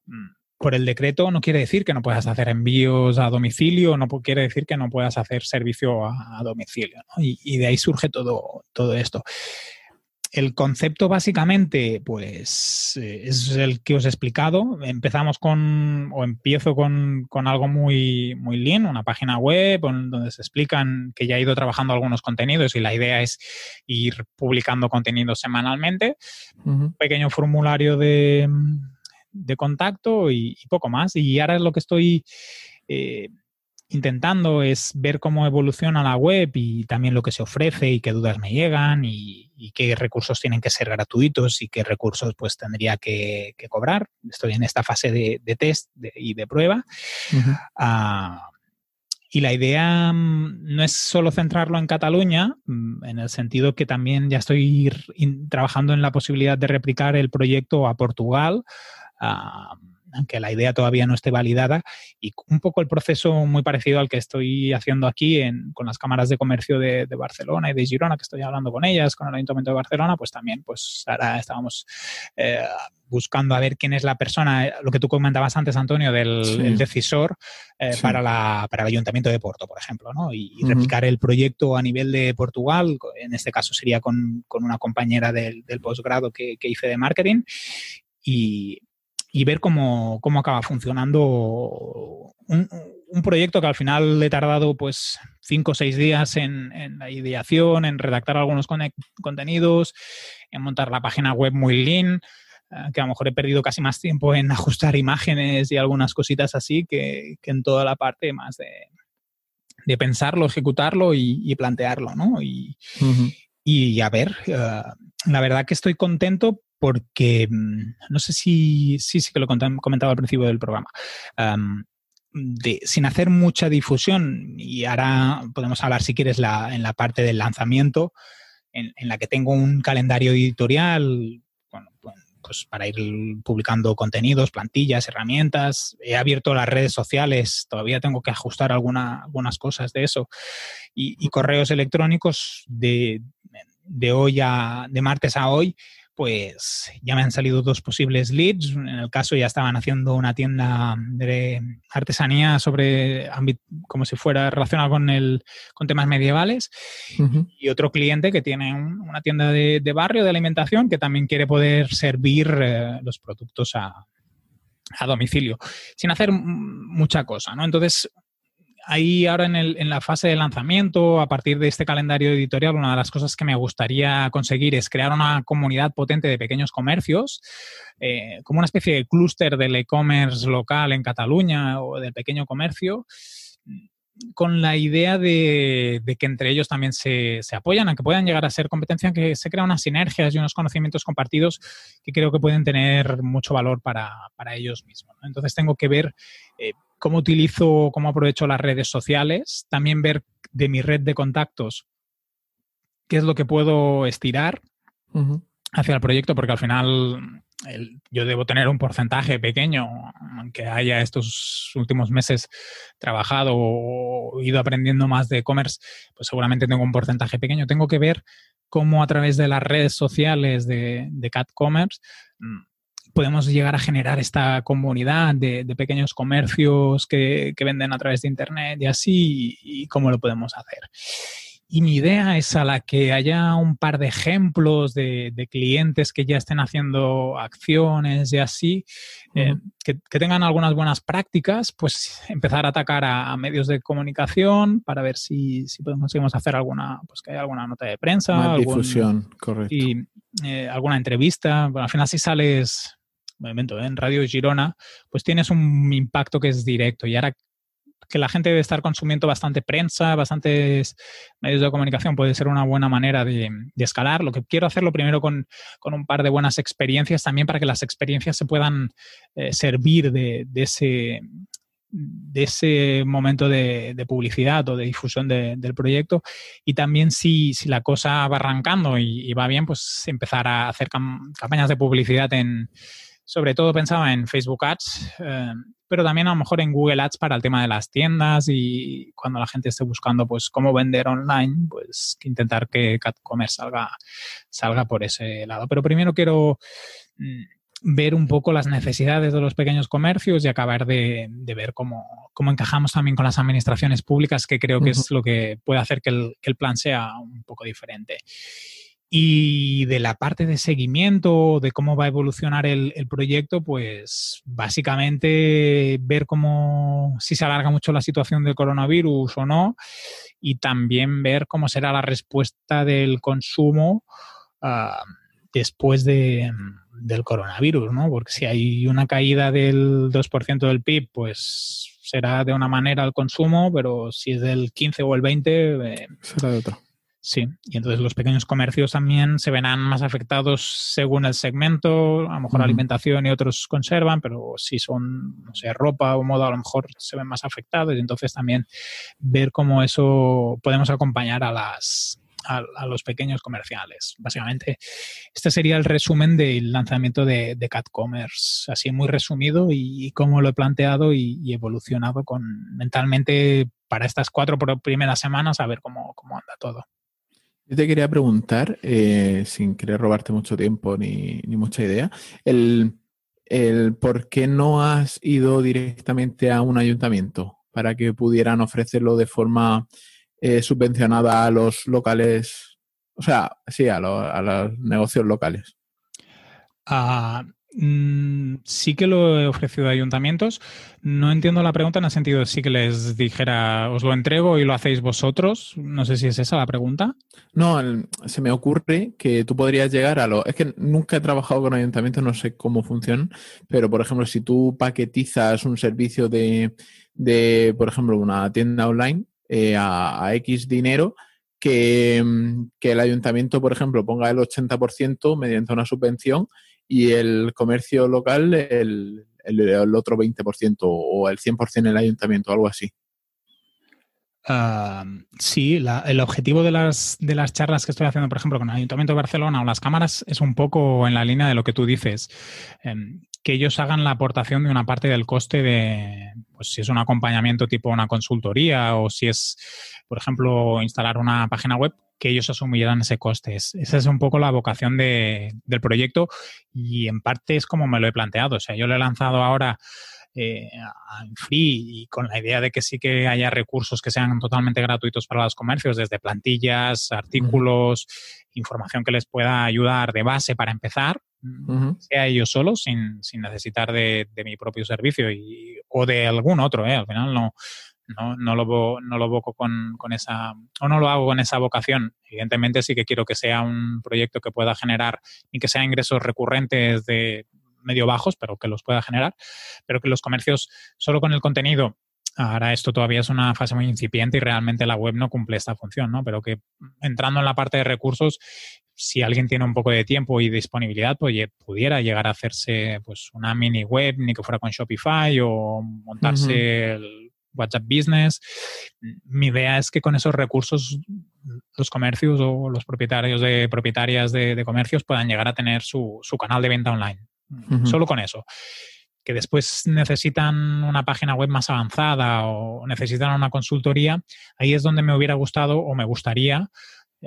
[SPEAKER 1] mm, por el decreto no quiere decir que no puedas hacer envíos a domicilio, no quiere decir que no puedas hacer servicio a, domicilio. Y, de ahí surge todo, todo esto. El concepto básicamente, pues, eh, es el que os he explicado. Empezamos con, o empiezo con, algo muy, muy lean, una página web donde se explican que ya he ido trabajando algunos contenidos y la idea es ir publicando contenidos semanalmente. Un pequeño formulario de, de contacto y, poco más. Y ahora lo que estoy eh, intentando es ver cómo evoluciona la web y también lo que se ofrece y qué dudas me llegan y, qué recursos tienen que ser gratuitos y qué recursos pues tendría que, cobrar. Estoy en esta fase de, test y de prueba. Ah, y la idea mm, no es solo centrarlo en Cataluña, mm, en el sentido que también ya estoy trabajando en la posibilidad de replicar el proyecto a Portugal, a, aunque la idea todavía no esté validada, y un poco el proceso muy parecido al que estoy haciendo aquí con las cámaras de comercio de, Barcelona y de Girona, que estoy hablando con ellas, con el Ayuntamiento de Barcelona, pues también, pues ahora estábamos eh, buscando a ver quién es la persona, lo que tú comentabas antes, Antonio, del decisor eh, para, la, para el Ayuntamiento de Porto, por ejemplo, ¿no? Y, replicar el proyecto a nivel de Portugal, en este caso sería con, una compañera del, posgrado que, que hice de marketing, y, y ver cómo, cómo acaba funcionando un, un, proyecto que al final he tardado pues cinco o seis días en, en la ideación, en redactar algunos contenidos, en montar la página web muy lean, eh, que a lo mejor he perdido casi más tiempo en ajustar imágenes y algunas cositas así que, que en toda la parte más de, de pensarlo, ejecutarlo y, plantearlo, ¿no? Y, y a ver, eh, la verdad que estoy contento porque mm, no sé si sí, sí que lo comentaba al principio del programa. de, sin hacer mucha difusión, y ahora podemos hablar si quieres en la parte del lanzamiento, en, la que tengo un calendario editorial pues para ir publicando contenidos, plantillas, herramientas. He abierto las redes sociales, todavía tengo que ajustar algunas cosas de eso. Y, correos electrónicos de, de hoy a, de martes a hoy, pues ya me han salido dos posibles leads. En el caso ya estaban haciendo una tienda de artesanía sobre como si fuera relacionado con el con temas medievales y otro cliente que tiene una tienda de, barrio de alimentación que también quiere poder servir eh, los productos a, a domicilio sin hacer mucha cosa, ¿no? Entonces ahí ahora en, la fase de lanzamiento, a partir de este calendario editorial, una de las cosas que me gustaría conseguir es crear una comunidad potente de pequeños comercios, eh, como una especie de clúster del e-commerce local en Cataluña o del pequeño comercio, con la idea de, que entre ellos también se, se, apoyan, a que puedan llegar a ser competencia, que se crean unas sinergias y unos conocimientos compartidos que creo que pueden tener mucho valor para, para ellos mismos. Entonces tengo que ver eh, cómo utilizo, cómo aprovecho las redes sociales, también ver de mi red de contactos qué es lo que puedo estirar hacia el proyecto, porque al final yo debo tener un porcentaje pequeño, aunque haya estos últimos meses trabajado o ido aprendiendo más de e-commerce, pues seguramente tengo un porcentaje pequeño. Tengo que ver cómo a través de las redes sociales de, de Cat Commerce mm, podemos llegar a generar esta comunidad de, pequeños comercios que, venden a través de Internet y así, y, cómo lo podemos hacer. Y mi idea es a la que haya un par de ejemplos de, clientes que ya estén haciendo acciones y así, eh, que, tengan algunas buenas prácticas, pues empezar a atacar a, medios de comunicación para ver si, si conseguimos hacer alguna, pues que haya alguna nota de prensa.
[SPEAKER 2] difusión, correcto.
[SPEAKER 1] Y eh, alguna entrevista. Bueno, al final si sales momento, ¿eh? en Radio Girona, pues tienes un impacto que es directo. Y ahora que la gente debe estar consumiendo bastante prensa, bastantes medios de comunicación, puede ser una buena manera de, escalar. Lo que quiero hacerlo primero con, un par de buenas experiencias, también para que las experiencias se puedan eh, servir de, ese de ese momento de, publicidad o de difusión del proyecto y también si, si, la cosa va arrancando y, va bien, pues empezar a hacer campañas de publicidad en, sobre todo pensaba en Facebook Ads, eh, pero también a lo mejor en Google Ads para el tema de las tiendas y cuando la gente esté buscando pues cómo vender online, pues intentar que CatCommerce salga, salga por ese lado. Pero primero quiero mm, ver un poco las necesidades de los pequeños comercios y acabar de, ver cómo, cómo, encajamos también con las administraciones públicas, que creo que es lo que puede hacer que el, que el plan sea un poco diferente. Y de la parte de seguimiento, de cómo va a evolucionar el, proyecto, pues básicamente ver cómo, si se alarga mucho la situación del coronavirus o no, y también ver cómo será la respuesta del consumo ah, después de, del coronavirus, ¿no? Porque si hay una caída del 2% del PIB, pues será de una manera el consumo, pero si es del 15 o el 20,
[SPEAKER 2] eh, será de otra.
[SPEAKER 1] Sí, y entonces los pequeños comercios también se verán más afectados según el segmento, a lo mejor alimentación y otros conservan, pero si son, no sé, ropa o moda, a lo mejor se ven más afectados y entonces también ver cómo eso podemos acompañar a las, a, los pequeños comerciales. Básicamente, este sería el resumen del lanzamiento de, de Cat Commerce, así muy resumido y, cómo lo he planteado y, evolucionado con mentalmente para estas cuatro primeras semanas a ver cómo, cómo anda todo.
[SPEAKER 2] Yo te quería preguntar, eh, sin querer robarte mucho tiempo ni, ni mucha idea, el, el, por qué no has ido directamente a un ayuntamiento para que pudieran ofrecerlo de forma eh, subvencionada a los locales, o sea, sí, a, los negocios locales.
[SPEAKER 1] Ah, mm, sí que lo he ofrecido a ayuntamientos. No entiendo la pregunta en el sentido de sí que les dijera, os lo entrego y lo hacéis vosotros. No sé si es esa la pregunta.
[SPEAKER 2] No, se me ocurre que tú podrías llegar a lo... Es que nunca he trabajado con ayuntamientos, no sé cómo funcionan, pero por ejemplo, si tú paquetizas un servicio de, de por ejemplo, una tienda online, eh, a, X dinero que, mm, que, el ayuntamiento, por ejemplo, ponga el 80% mediante una subvención y el comercio local el, el, otro 20% o el 100% el ayuntamiento, algo así.
[SPEAKER 1] sí, el objetivo de las, de las charlas que estoy haciendo, por ejemplo, con el Ayuntamiento de Barcelona o las cámaras, es un poco en la línea de lo que tú dices. Em, que ellos hagan la aportación de una parte del coste de, pues si es un acompañamiento tipo una consultoría o si es, por ejemplo, instalar una página web, que ellos asumieran ese coste. esa es un poco la vocación de, del proyecto y en parte es como me lo he planteado. O sea, yo lo he lanzado ahora eh, en free y con la idea de que sí que haya recursos que sean totalmente gratuitos para los comercios, desde plantillas, artículos, información que les pueda ayudar de base para empezar, sea ellos solos, sin, sin necesitar de, de, mi propio servicio y, o de algún otro. ¿eh? Al final no, no, no lo, no lo voco con, con, esa, o no lo hago con esa vocación. Evidentemente sí que quiero que sea un proyecto que pueda generar y que sea ingresos recurrentes de medio bajos, pero que los pueda generar, pero que los comercios solo con el contenido Ahora esto todavía es una fase muy incipiente y realmente la web no cumple esta función, ¿no? Pero que entrando en la parte de recursos, si alguien tiene un poco de tiempo y disponibilidad, pues pudiera llegar a hacerse pues una mini web, ni que fuera con Shopify o montarse el WhatsApp Business. Mi idea es que con esos recursos los comercios o los propietarios de propietarias de, comercios puedan llegar a tener su, canal de venta online. Solo con eso que después necesitan una página web más avanzada o necesitan una consultoría, ahí es donde me hubiera gustado o me gustaría,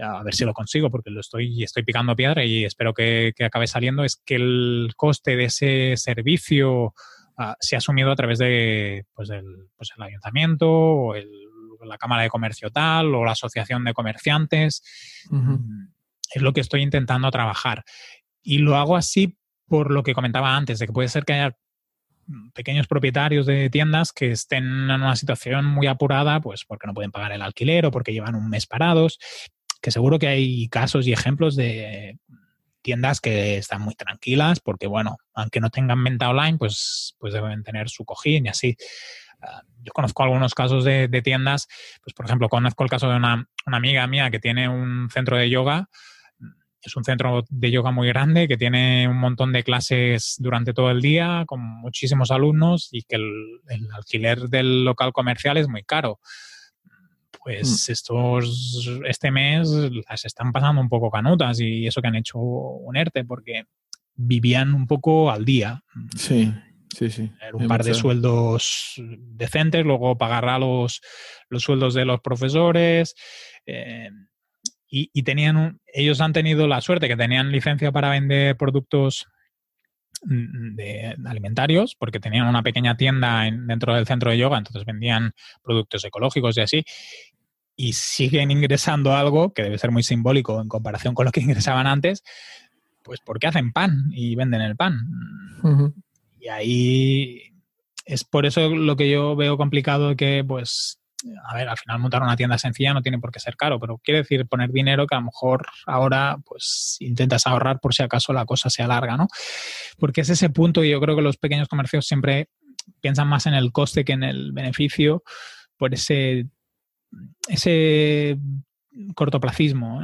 [SPEAKER 1] a ver si lo consigo porque lo estoy, estoy picando piedra y espero que, acabe saliendo, es que el coste de ese servicio uh, sea asumido a través de pues el, pues el ayuntamiento o la Cámara de Comercio tal o la Asociación de Comerciantes. Mm, es lo que estoy intentando trabajar. Y lo hago así por lo que comentaba antes, de que puede ser que haya pequeños propietarios de tiendas que estén en una situación muy apurada, pues porque no pueden pagar el alquiler o porque llevan un mes parados, que seguro que hay casos y ejemplos de tiendas que están muy tranquilas porque, bueno, aunque no tengan venta online, pues, pues deben tener su cojín y así. Ah, yo conozco algunos casos de, tiendas, pues por ejemplo, conozco el caso de una amiga mía que tiene un centro de yoga es un centro de yoga muy grande que tiene un montón de clases durante todo el día con muchísimos alumnos y que el, alquiler del local comercial es muy caro. Pues mm. estos, este mes las están pasando un poco canutas y eso que han hecho un ERTE porque vivían un poco al día.
[SPEAKER 2] Sí, sí, sí.
[SPEAKER 1] un par de sueldos decentes, luego pagar a los, los sueldos de los profesores. Eh, y, tenían ellos han tenido la suerte que tenían licencia para vender productos de, alimentarios, porque tenían una pequeña tienda dentro del centro de yoga, entonces vendían productos ecológicos y así, y siguen ingresando algo que debe ser muy simbólico en comparación con lo que ingresaban antes, pues porque hacen pan y venden el pan. Y ahí es por eso lo que yo veo complicado que pues a ver, al final montar una tienda sencilla no tiene por qué ser caro, pero quiere decir poner dinero que a lo mejor ahora pues intentas ahorrar por si acaso la cosa se alarga, ¿no? Porque es ese punto y yo creo que los pequeños comercios siempre piensan más en el coste que en el beneficio por ese, ese cortoplacismo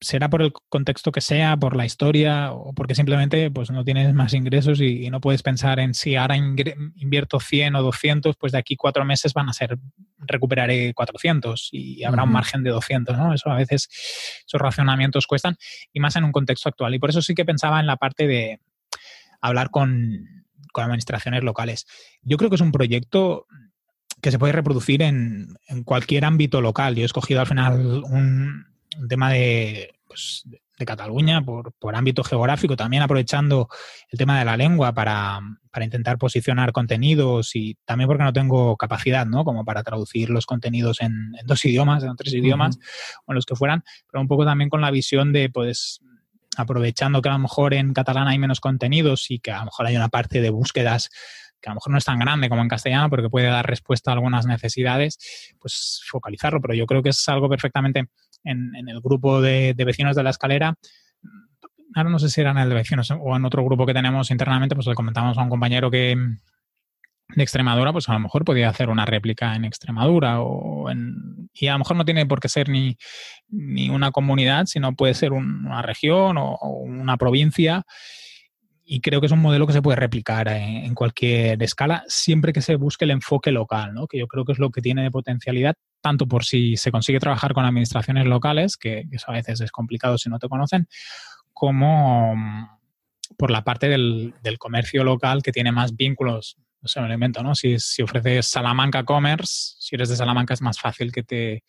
[SPEAKER 1] será por el contexto que sea, por la historia o porque simplemente pues no tienes más ingresos y, no puedes pensar en si ahora invierto 100 o 200, pues de aquí cuatro meses van a ser recuperaré 400 y habrá un margen de 200, ¿no? Eso a veces, esos racionamientos cuestan y más en un contexto actual. Y por eso sí que pensaba en la parte de hablar con, con administraciones locales. Yo creo que es un proyecto que se puede reproducir en, en cualquier ámbito local. Yo he escogido al final un, tema de, pues, de Cataluña por, por, ámbito geográfico, también aprovechando el tema de la lengua para, para, intentar posicionar contenidos y también porque no tengo capacidad, ¿no? Como para traducir los contenidos en, en dos idiomas, en tres idiomas o en los que fueran, pero un poco también con la visión de, pues, aprovechando que a lo mejor en catalán hay menos contenidos y que a lo mejor hay una parte de búsquedas que a lo mejor no es tan grande como en castellano, porque puede dar respuesta a algunas necesidades, pues focalizarlo. Pero yo creo que es algo perfectamente en, el grupo de, vecinos de la escalera. Ahora no sé si era en el de vecinos o en otro grupo que tenemos internamente, pues le comentamos a un compañero que de Extremadura, pues a lo mejor podía hacer una réplica en Extremadura o y a lo mejor no tiene por qué ser ni, ni una comunidad, sino puede ser una región o, una provincia y creo que es un modelo que se puede replicar en, cualquier escala, siempre que se busque el enfoque local, ¿no? que yo creo que es lo que tiene de potencialidad, tanto por si se consigue trabajar con administraciones locales, que, eso a veces es complicado si no te conocen, como mm, por la parte del, comercio local que tiene más vínculos. No sé, me lo invento, ¿no? Si, si ofreces Salamanca Commerce, si eres de Salamanca es más fácil que te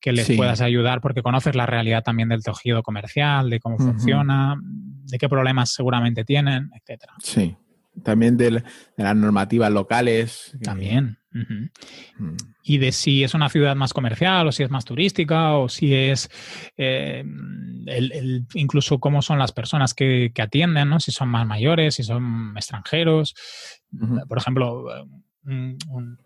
[SPEAKER 1] que les puedas ayudar porque conoces la realidad también del tejido comercial, de cómo funciona, de qué problemas seguramente tienen, etcétera.
[SPEAKER 2] Sí, también de, las normativas locales.
[SPEAKER 1] También. Mm. Y de si es una ciudad más comercial o si es más turística o si es eh, el, incluso cómo son las personas que, atienden, ¿no? si son más mayores, si son extranjeros. Por ejemplo, un,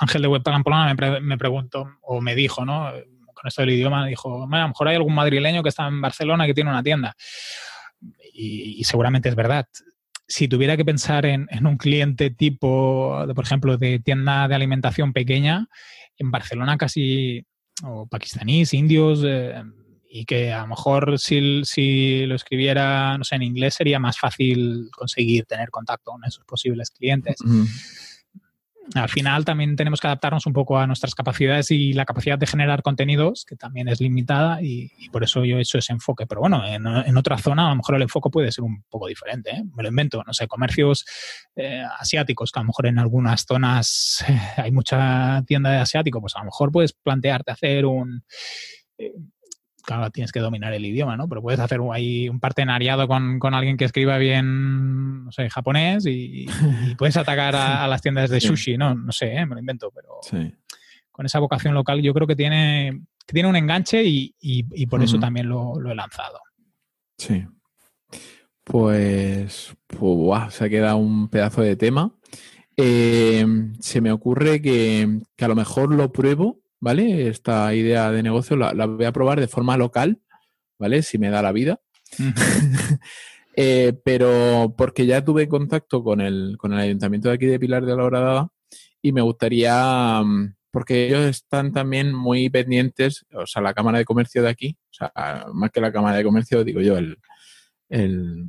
[SPEAKER 1] Ángel de Web me, me, preguntó o me dijo, ¿no? Con esto del idioma, dijo, a lo mejor hay algún madrileño que está en Barcelona que tiene una tienda. Y, seguramente es verdad. Si tuviera que pensar en, un cliente tipo, de, por ejemplo, de tienda de alimentación pequeña, en Barcelona casi, o pakistaníes, indios, eh, y que a lo mejor si, si, lo escribiera, no sé, en inglés sería más fácil conseguir tener contacto con esos posibles clientes al final también tenemos que adaptarnos un poco a nuestras capacidades y la capacidad de generar contenidos, que también es limitada y, por eso yo he hecho ese enfoque. Pero bueno, en, otra zona a lo mejor el enfoque puede ser un poco diferente. ¿eh? Me lo invento, no sé, comercios eh, asiáticos, que a lo mejor en algunas zonas eh, hay mucha tienda de asiático, pues a lo mejor puedes plantearte hacer un claro, tienes que dominar el idioma, ¿no? Pero puedes hacer ahí un partenariado con, alguien que escriba bien, no sé, japonés y, puedes atacar a, las tiendas de sushi, ¿no? No sé, ¿eh? me lo invento, pero con esa vocación local yo creo que tiene, tiene un enganche y, por eso también lo, he lanzado.
[SPEAKER 2] Sí. Pues, pues se ha quedado un pedazo de tema. Eh, se me ocurre que, que a lo mejor lo pruebo ¿vale? Esta idea de negocio la, voy a probar de forma local, ¿vale? Si me da la vida. Eh, pero porque ya tuve contacto con el, con el ayuntamiento de aquí de Pilar de la Horadada y me gustaría, mm, porque ellos están también muy pendientes, o sea, la Cámara de Comercio de aquí, o sea, más que la Cámara de Comercio, digo yo, el, el,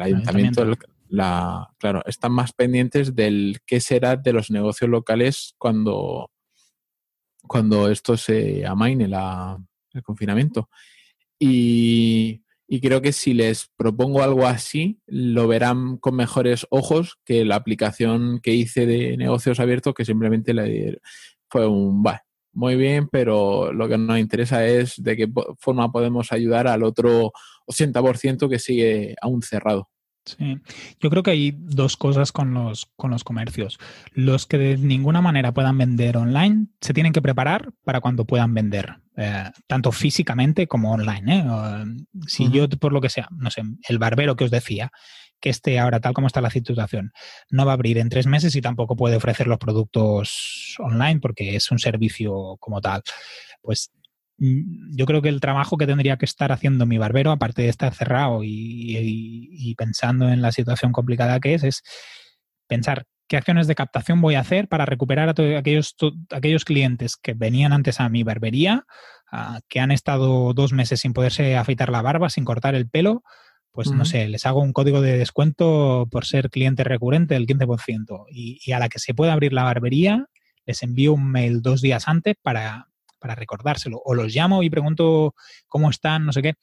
[SPEAKER 2] ayuntamiento, la, claro, están más pendientes del qué será de los negocios locales cuando, cuando esto se amaine la, el confinamiento. Y, creo que si les propongo algo así, lo verán con mejores ojos que la aplicación que hice de negocios abiertos, que simplemente le fue un, va, muy bien, pero lo que nos interesa es de qué forma podemos ayudar al otro 80% que sigue aún cerrado.
[SPEAKER 1] Sí, yo creo que hay dos cosas con los, con los comercios. Los que de ninguna manera puedan vender online se tienen que preparar para cuando puedan vender, eh, tanto físicamente como online. ¿eh? si yo, por lo que sea, no sé, el barbero que os decía, que esté ahora tal como está la situación, no va a abrir en tres meses y tampoco puede ofrecer los productos online porque es un servicio como tal. Pues yo creo que el trabajo que tendría que estar haciendo mi barbero, aparte de estar cerrado y, pensando en la situación complicada que es, es pensar qué acciones de captación voy a hacer para recuperar a todos aquellos, aquellos clientes que venían antes a mi barbería, que han estado dos meses sin poderse afeitar la barba, sin cortar el pelo. Pues no sé, les hago un código de descuento por ser cliente recurrente del 15%. Y, y a la que se pueda abrir la barbería, les envío un mail dos días antes para, para recordárselo. O los llamo y pregunto cómo están, no sé qué.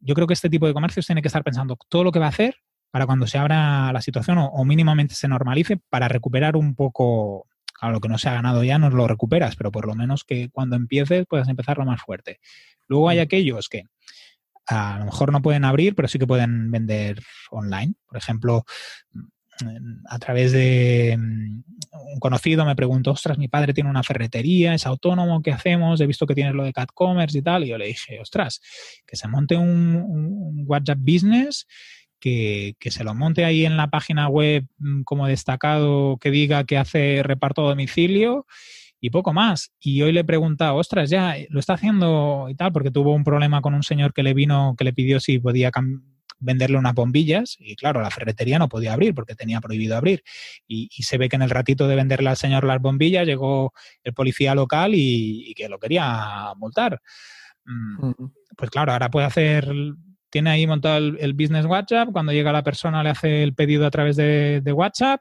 [SPEAKER 1] Yo creo que este tipo de comercios tiene que estar pensando todo lo que va a hacer para cuando se abra la situación o, mínimamente se normalice para recuperar un poco a lo que no se ha ganado ya no lo recuperas, pero por lo menos que cuando empieces puedas empezar lo más fuerte. Luego hay mm. aquellos que a lo mejor no pueden abrir, pero sí que pueden vender online. Por ejemplo, a través de mm, un conocido me preguntó, ostras, mi padre tiene una ferretería, es autónomo, ¿qué hacemos? He visto que tienes lo de CatCommerce y tal. Y yo le dije, ostras, que se monte un, WhatsApp Business, que, que, se lo monte ahí en la página web mm, como destacado, que diga que hace reparto a domicilio y poco más. Y hoy le he preguntado, ostras, ya lo está haciendo y tal, porque tuvo un problema con un señor que le vino, que le pidió si podía venderle unas bombillas y claro, la ferretería no podía abrir porque tenía prohibido abrir. Y, se ve que en el ratito de venderle al señor las bombillas llegó el policía local y, que lo quería multar. Mm, pues claro, ahora puede hacer, tiene ahí montado el, business WhatsApp, cuando llega la persona le hace el pedido a través de, WhatsApp.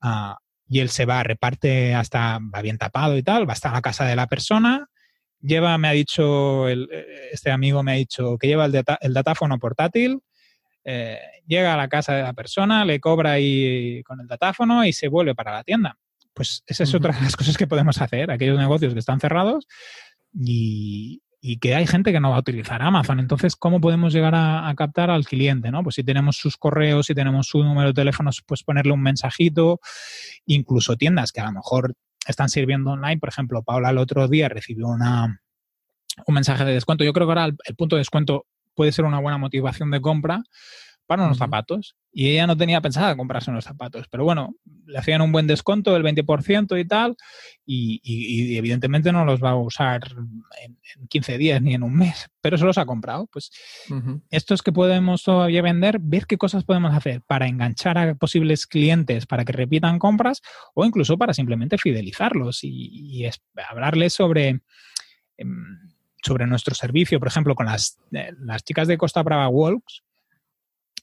[SPEAKER 1] Ah, y él se va, reparte hasta, va bien tapado y tal, va hasta la casa de la persona, lleva, me ha dicho, este amigo me ha dicho que lleva el, el datáfono portátil, eh, llega a la casa de la persona, le cobra ahí con el datáfono y se vuelve para la tienda. Pues esa es otra de las cosas que podemos hacer, aquellos negocios que están cerrados y, y que hay gente que no va a utilizar Amazon. Entonces, ¿cómo podemos llegar a, captar al cliente? ¿no? Pues si tenemos sus correos, si tenemos su número de teléfono, pues ponerle un mensajito, incluso tiendas que a lo mejor están sirviendo online. Por ejemplo, Paula el otro día recibió una, un mensaje de descuento. Yo creo que ahora el punto de descuento puede ser una buena motivación de compra para unos zapatos. Y ella no tenía pensado comprarse unos zapatos. Pero bueno, le hacían un buen descuento del 20% y tal. Y, evidentemente no los va a usar en, 15 días ni en un mes. Pero se los ha comprado. Pues estos que podemos todavía vender, ver qué cosas podemos hacer para enganchar a posibles clientes para que repitan compras o incluso para simplemente fidelizarlos y, hablarles sobre em, sobre nuestro servicio, por ejemplo, con las, eh, las chicas de Costa Brava Walks,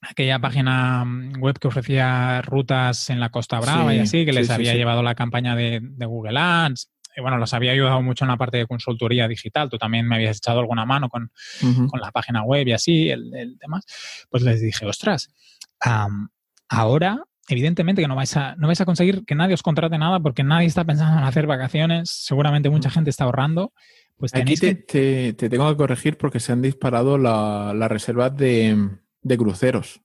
[SPEAKER 1] aquella página mm, web que ofrecía rutas en la Costa Brava y así, que les había llevado la campaña de, Google Ads. Y bueno, los había ayudado mucho en la parte de consultoría digital. Tú también me habías echado alguna mano con, la página web y así, el, el demás. Pues les dije, ostras, ahora evidentemente que no vais, a, no vais a conseguir que nadie os contrate nada porque nadie está pensando en hacer vacaciones. Seguramente mucha gente está ahorrando. Pues
[SPEAKER 2] Aquí te, te, tengo que corregir porque se han disparado las reservas de, de cruceros.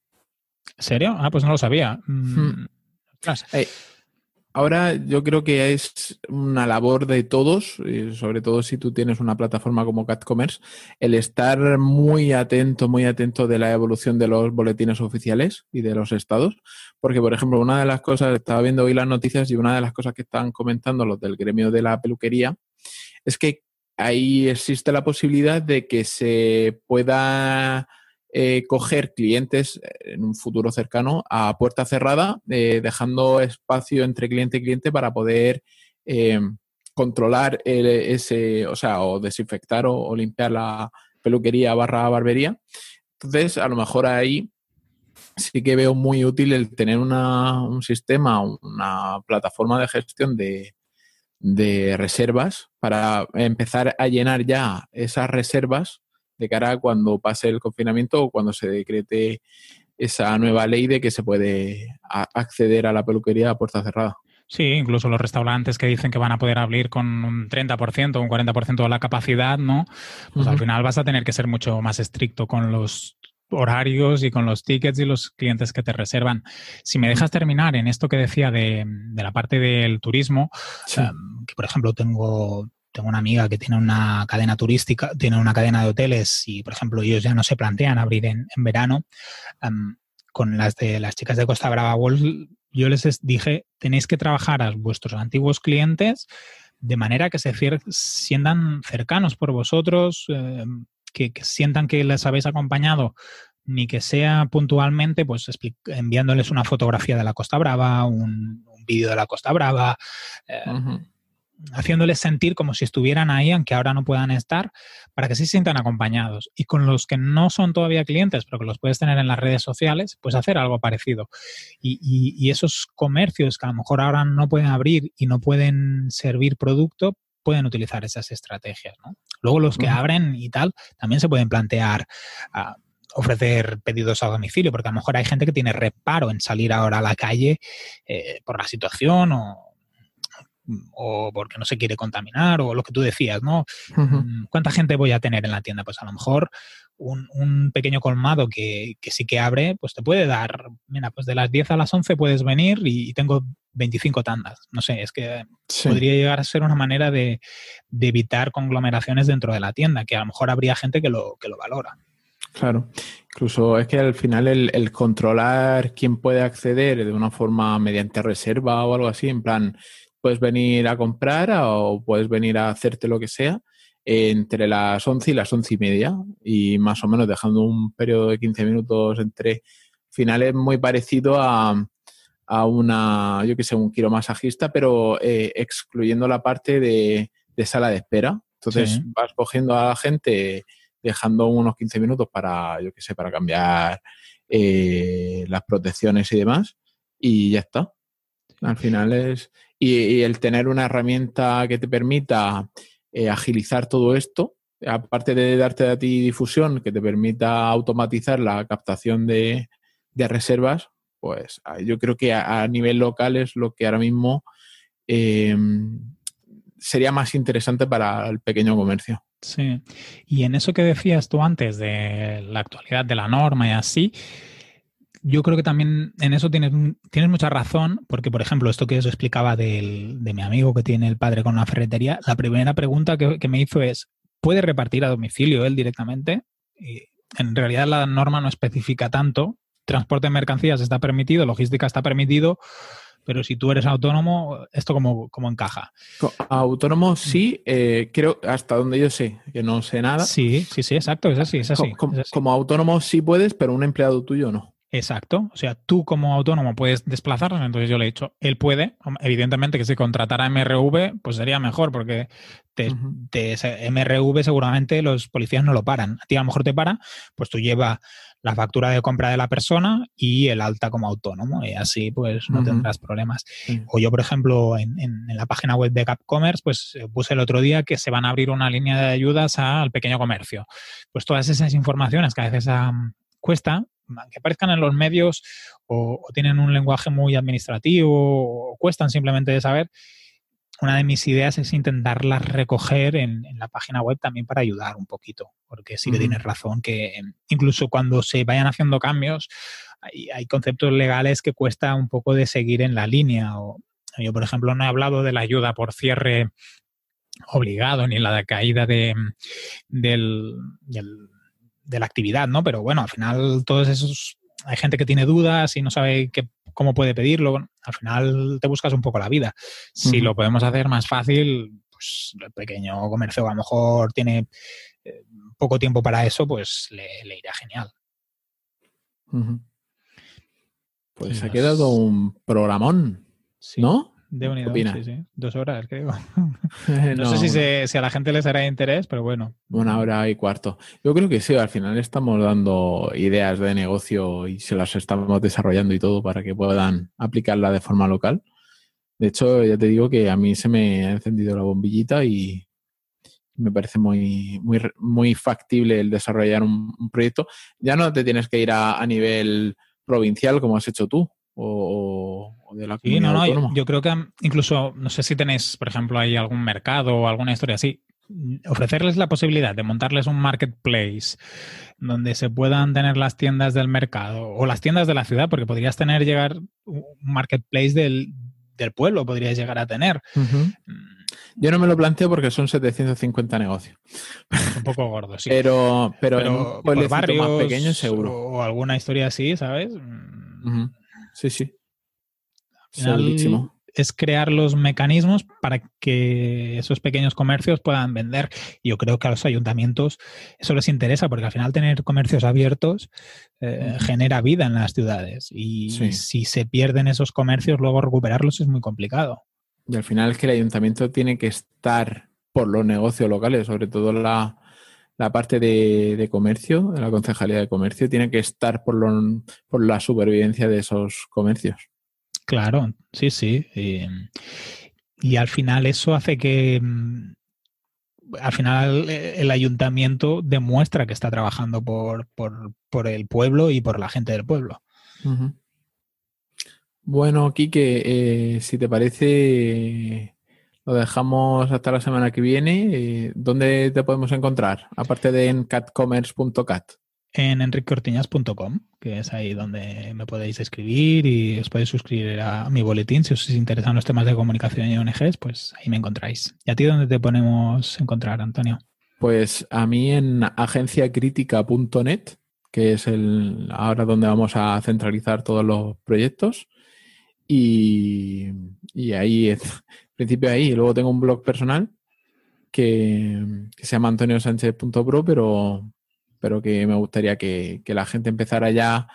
[SPEAKER 1] ¿En serio? Ah, pues no lo sabía. Mm, hmm.
[SPEAKER 2] eh, ahora yo creo que es una labor de todos, y sobre todo si tú tienes una plataforma como CatCommerce, el estar muy atento, muy atento de la evolución de los boletines oficiales y de los estados. Porque, por ejemplo, una de las cosas, estaba viendo hoy las noticias y una de las cosas que están comentando los del gremio de la peluquería es que ahí existe la posibilidad de que se pueda eh, coger clientes eh, en un futuro cercano a puerta cerrada, eh, dejando espacio entre cliente y cliente para poder controlar ese, o sea, o desinfectar o, limpiar la peluquería barra barbería. Entonces, a lo mejor ahí sí que veo muy útil el tener un sistema, una plataforma de gestión de, de reservas para empezar a llenar ya esas reservas de cara a cuando pase el confinamiento o cuando se decrete esa nueva ley de que se puede acceder a la peluquería a puerta cerrada.
[SPEAKER 1] Sí, incluso los restaurantes que dicen que van a poder abrir con un 30% o un 40% de la capacidad, ¿no? Pues al final vas a tener que ser mucho más estricto con los horarios y con los tickets y los clientes que te reservan. Si me dejas terminar en esto que decía de, la parte del turismo, em, que por ejemplo tengo tengo una amiga que tiene una cadena turística, tiene una cadena de hoteles y, por ejemplo, ellos ya no se plantean abrir en, verano. con las de las chicas de Costa Brava Wolf, yo les dije, tenéis que trabajar a vuestros antiguos clientes de manera que se sientan cercanos por vosotros, em, que, sientan que les habéis acompañado ni que sea puntualmente, pues enviándoles una fotografía de la Costa Brava, un, vídeo de la Costa Brava, eh, haciéndoles sentir como si estuvieran ahí, aunque ahora no puedan estar, para que se sientan acompañados. Y con los que no son todavía clientes, pero que los puedes tener en las redes sociales, pues hacer algo parecido. Y, esos comercios que a lo mejor ahora no pueden abrir y no pueden servir producto, pueden utilizar esas estrategias. Luego los que abren y tal, también se pueden plantear... Ah, ofrecer pedidos a domicilio, porque a lo mejor hay gente que tiene reparo en salir ahora a la calle eh, por la situación o, o porque no se quiere contaminar o lo que tú decías, ¿no? Mm, ¿Cuánta gente voy a tener en la tienda? Pues a lo mejor un, pequeño colmado que, sí que abre, pues te puede dar, mira, pues de las 10 a las 11 puedes venir y, tengo 25 tandas. No sé, es que podría llegar a ser una manera de, evitar conglomeraciones dentro de la tienda, que a lo mejor habría gente que lo, que lo valora.
[SPEAKER 2] Claro, incluso es que al final el, el, controlar quién puede acceder de una forma mediante reserva o algo así, en plan, puedes venir a comprar o puedes venir a hacerte lo que sea entre las 11 y las 11 y media y más o menos dejando un periodo de 15 minutos entre finales muy parecido a, a una, yo que sé, un quiromasajista, pero eh, excluyendo la parte de, sala de espera. Entonces vas cogiendo a la gente, dejando unos 15 minutos para, yo que sé, para cambiar eh, las protecciones y demás, y ya está. Al final es. Y, el tener una herramienta que te permita eh, agilizar todo esto, aparte de darte a ti difusión, que te permita automatizar la captación de, reservas, pues ah, yo creo que a, nivel local es lo que ahora mismo em, sería más interesante para el pequeño comercio.
[SPEAKER 1] Sí, y en eso que decías tú antes de la actualidad de la norma y así, yo creo que también en eso tienes, tienes mucha razón, porque, por ejemplo, esto que os explicaba de mi amigo que tiene el padre con una ferretería, la primera pregunta que, me hizo es, ¿puede repartir a domicilio él directamente? Y en realidad la norma no especifica tanto. Transporte de mercancías está permitido, logística está permitido, pero si tú eres autónomo, ¿esto cómo, cómo encaja?
[SPEAKER 2] Autónomo sí, eh, creo, hasta donde yo sé, que no sé nada.
[SPEAKER 1] Sí, sí, sí, exacto, es así, es así.
[SPEAKER 2] como autónomo sí puedes, pero un empleado tuyo no.
[SPEAKER 1] Exacto. O sea, tú como autónomo puedes desplazarlo. Entonces yo le he dicho, él puede. Evidentemente que si contratara MRV, pues sería mejor porque te, MRV seguramente los policías no lo paran. A ti a lo mejor te para, pues tú llevas la factura de compra de la persona y el alta como autónomo y así pues no tendrás problemas. O yo, por ejemplo, en, la página web de Capcommerce, pues eh, puse el otro día que se van a abrir una línea de ayudas al pequeño comercio. Pues todas esas informaciones que a veces cuesta, que aparezcan en los medios o, tienen un lenguaje muy administrativo o cuestan simplemente de saber, una de mis ideas es intentarlas recoger en, la página web también para ayudar un poquito, porque sí que tienes razón que incluso cuando se vayan haciendo cambios, hay, conceptos legales que cuesta un poco de seguir en la línea. O, yo, por ejemplo, no he hablado de la ayuda por cierre obligado ni la caída de, del de la actividad, ¿no? Pero bueno, al final todos esos, hay gente que tiene dudas y no sabe qué, cómo puede pedirlo. Al final te buscas un poco la vida. Si lo podemos hacer más fácil, pues el pequeño comercio a lo mejor tiene eh, poco tiempo para eso, pues le, irá genial.
[SPEAKER 2] Pues ha quedado un programón, ¿no?
[SPEAKER 1] De unido, sí, sí. Dos horas, creo. no, sé si, a la gente les hará interés, pero bueno.
[SPEAKER 2] Una hora y cuarto. Yo creo que sí, al final estamos dando ideas de negocio y se las estamos desarrollando y todo para que puedan aplicarla de forma local. De hecho, ya te digo que a mí se me ha encendido la bombillita y me parece muy, muy, muy factible el desarrollar un, proyecto. Ya no te tienes que ir a nivel provincial como has hecho tú, o, de la sí, no, no,
[SPEAKER 1] yo, creo que incluso, no sé si tenéis, por ejemplo, hay algún mercado o alguna historia así, ofrecerles la posibilidad de montarles un marketplace donde se puedan tener las tiendas del mercado o las tiendas de la ciudad, porque podrías tener llegar un marketplace del, pueblo, podrías llegar a tener. Mm.
[SPEAKER 2] Yo no me lo planteo porque son 750 negocios.
[SPEAKER 1] Es un poco gordo, sí.
[SPEAKER 2] pero, pero, en un más pequeño seguro.
[SPEAKER 1] O alguna historia así, ¿sabes? Mm.
[SPEAKER 2] Sí, sí.
[SPEAKER 1] es crear los mecanismos para que esos pequeños comercios puedan vender. Yo creo que a los ayuntamientos eso les interesa, porque al final tener comercios abiertos eh, genera vida en las ciudades. Y si se pierden esos comercios, luego recuperarlos es muy complicado.
[SPEAKER 2] Y al final es que el ayuntamiento tiene que estar por los negocios locales, sobre todo la, la parte de, de, comercio, de la concejalía de comercio, tiene que estar por, lo, por la supervivencia de esos comercios.
[SPEAKER 1] Claro, sí, sí. Y, y al final eso hace que mm, al final eh, el ayuntamiento demuestra que está trabajando por, por, por el pueblo y por la gente del pueblo. Uh -huh.
[SPEAKER 2] Bueno, Quique, eh, si te parece, lo dejamos hasta la semana que viene. ¿Dónde te podemos encontrar? Aparte de en catcommerce.cat.
[SPEAKER 1] En enriqueortiñas.com, que es ahí donde me podéis escribir y os podéis suscribir a mi boletín. Si os interesan los temas de comunicación y ONGs, pues ahí me encontráis. ¿Y a ti dónde te ponemos encontrar, Antonio?
[SPEAKER 2] Pues a mí en agenciacritica.net, que es el ahora donde vamos a centralizar todos los proyectos. Y, y ahí, en principio ahí. Luego tengo un blog personal que, que se llama antoniosánchez.pro, pero, pero que me gustaría que, que, la gente empezara ya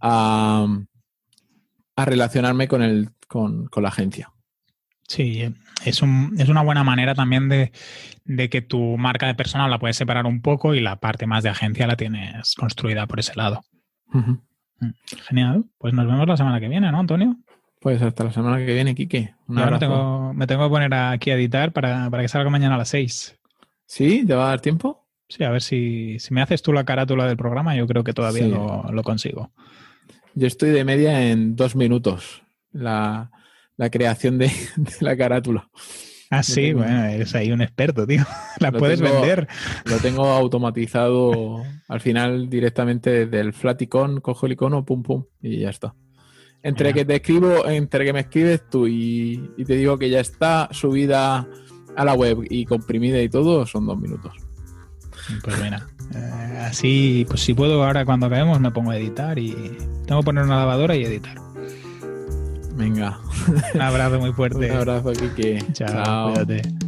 [SPEAKER 2] a, a relacionarme con, el, con, con, la agencia.
[SPEAKER 1] Sí, es, un, es una buena manera también de, de, que tu marca de personal la puedes separar un poco y la parte más de agencia la tienes construida por ese lado. Uh -huh. Genial. Pues nos vemos la semana que viene, ¿no, Antonio?
[SPEAKER 2] Pues hasta la semana que viene, Quique.
[SPEAKER 1] Un abrazo. Me tengo, me tengo que poner aquí a editar para, para que salga mañana a las 6.
[SPEAKER 2] ¿Sí? ¿Te va a dar tiempo?
[SPEAKER 1] Sí, a ver si, si me haces tú la carátula del programa, yo creo que todavía sí. lo, lo, consigo.
[SPEAKER 2] Yo estoy de media en dos minutos la, la creación de, de, la carátula.
[SPEAKER 1] Ah, sí, tengo, bueno, eres ahí un experto, tío. La puedes
[SPEAKER 2] tengo,
[SPEAKER 1] vender.
[SPEAKER 2] Lo tengo automatizado al final directamente desde el flaticon, cojo el icono, pum, pum, y ya está. Entre que te escribo, entre que me escribes tú y, y, te digo que ya está subida a la web y comprimida y todo, son dos minutos.
[SPEAKER 1] Pues mira, eh, así, pues si puedo ahora cuando acabemos me pongo a editar y tengo que poner una lavadora y editar.
[SPEAKER 2] Venga.
[SPEAKER 1] Un abrazo muy fuerte.
[SPEAKER 2] Un abrazo, Kike.
[SPEAKER 1] Chao, Chao. cuídate.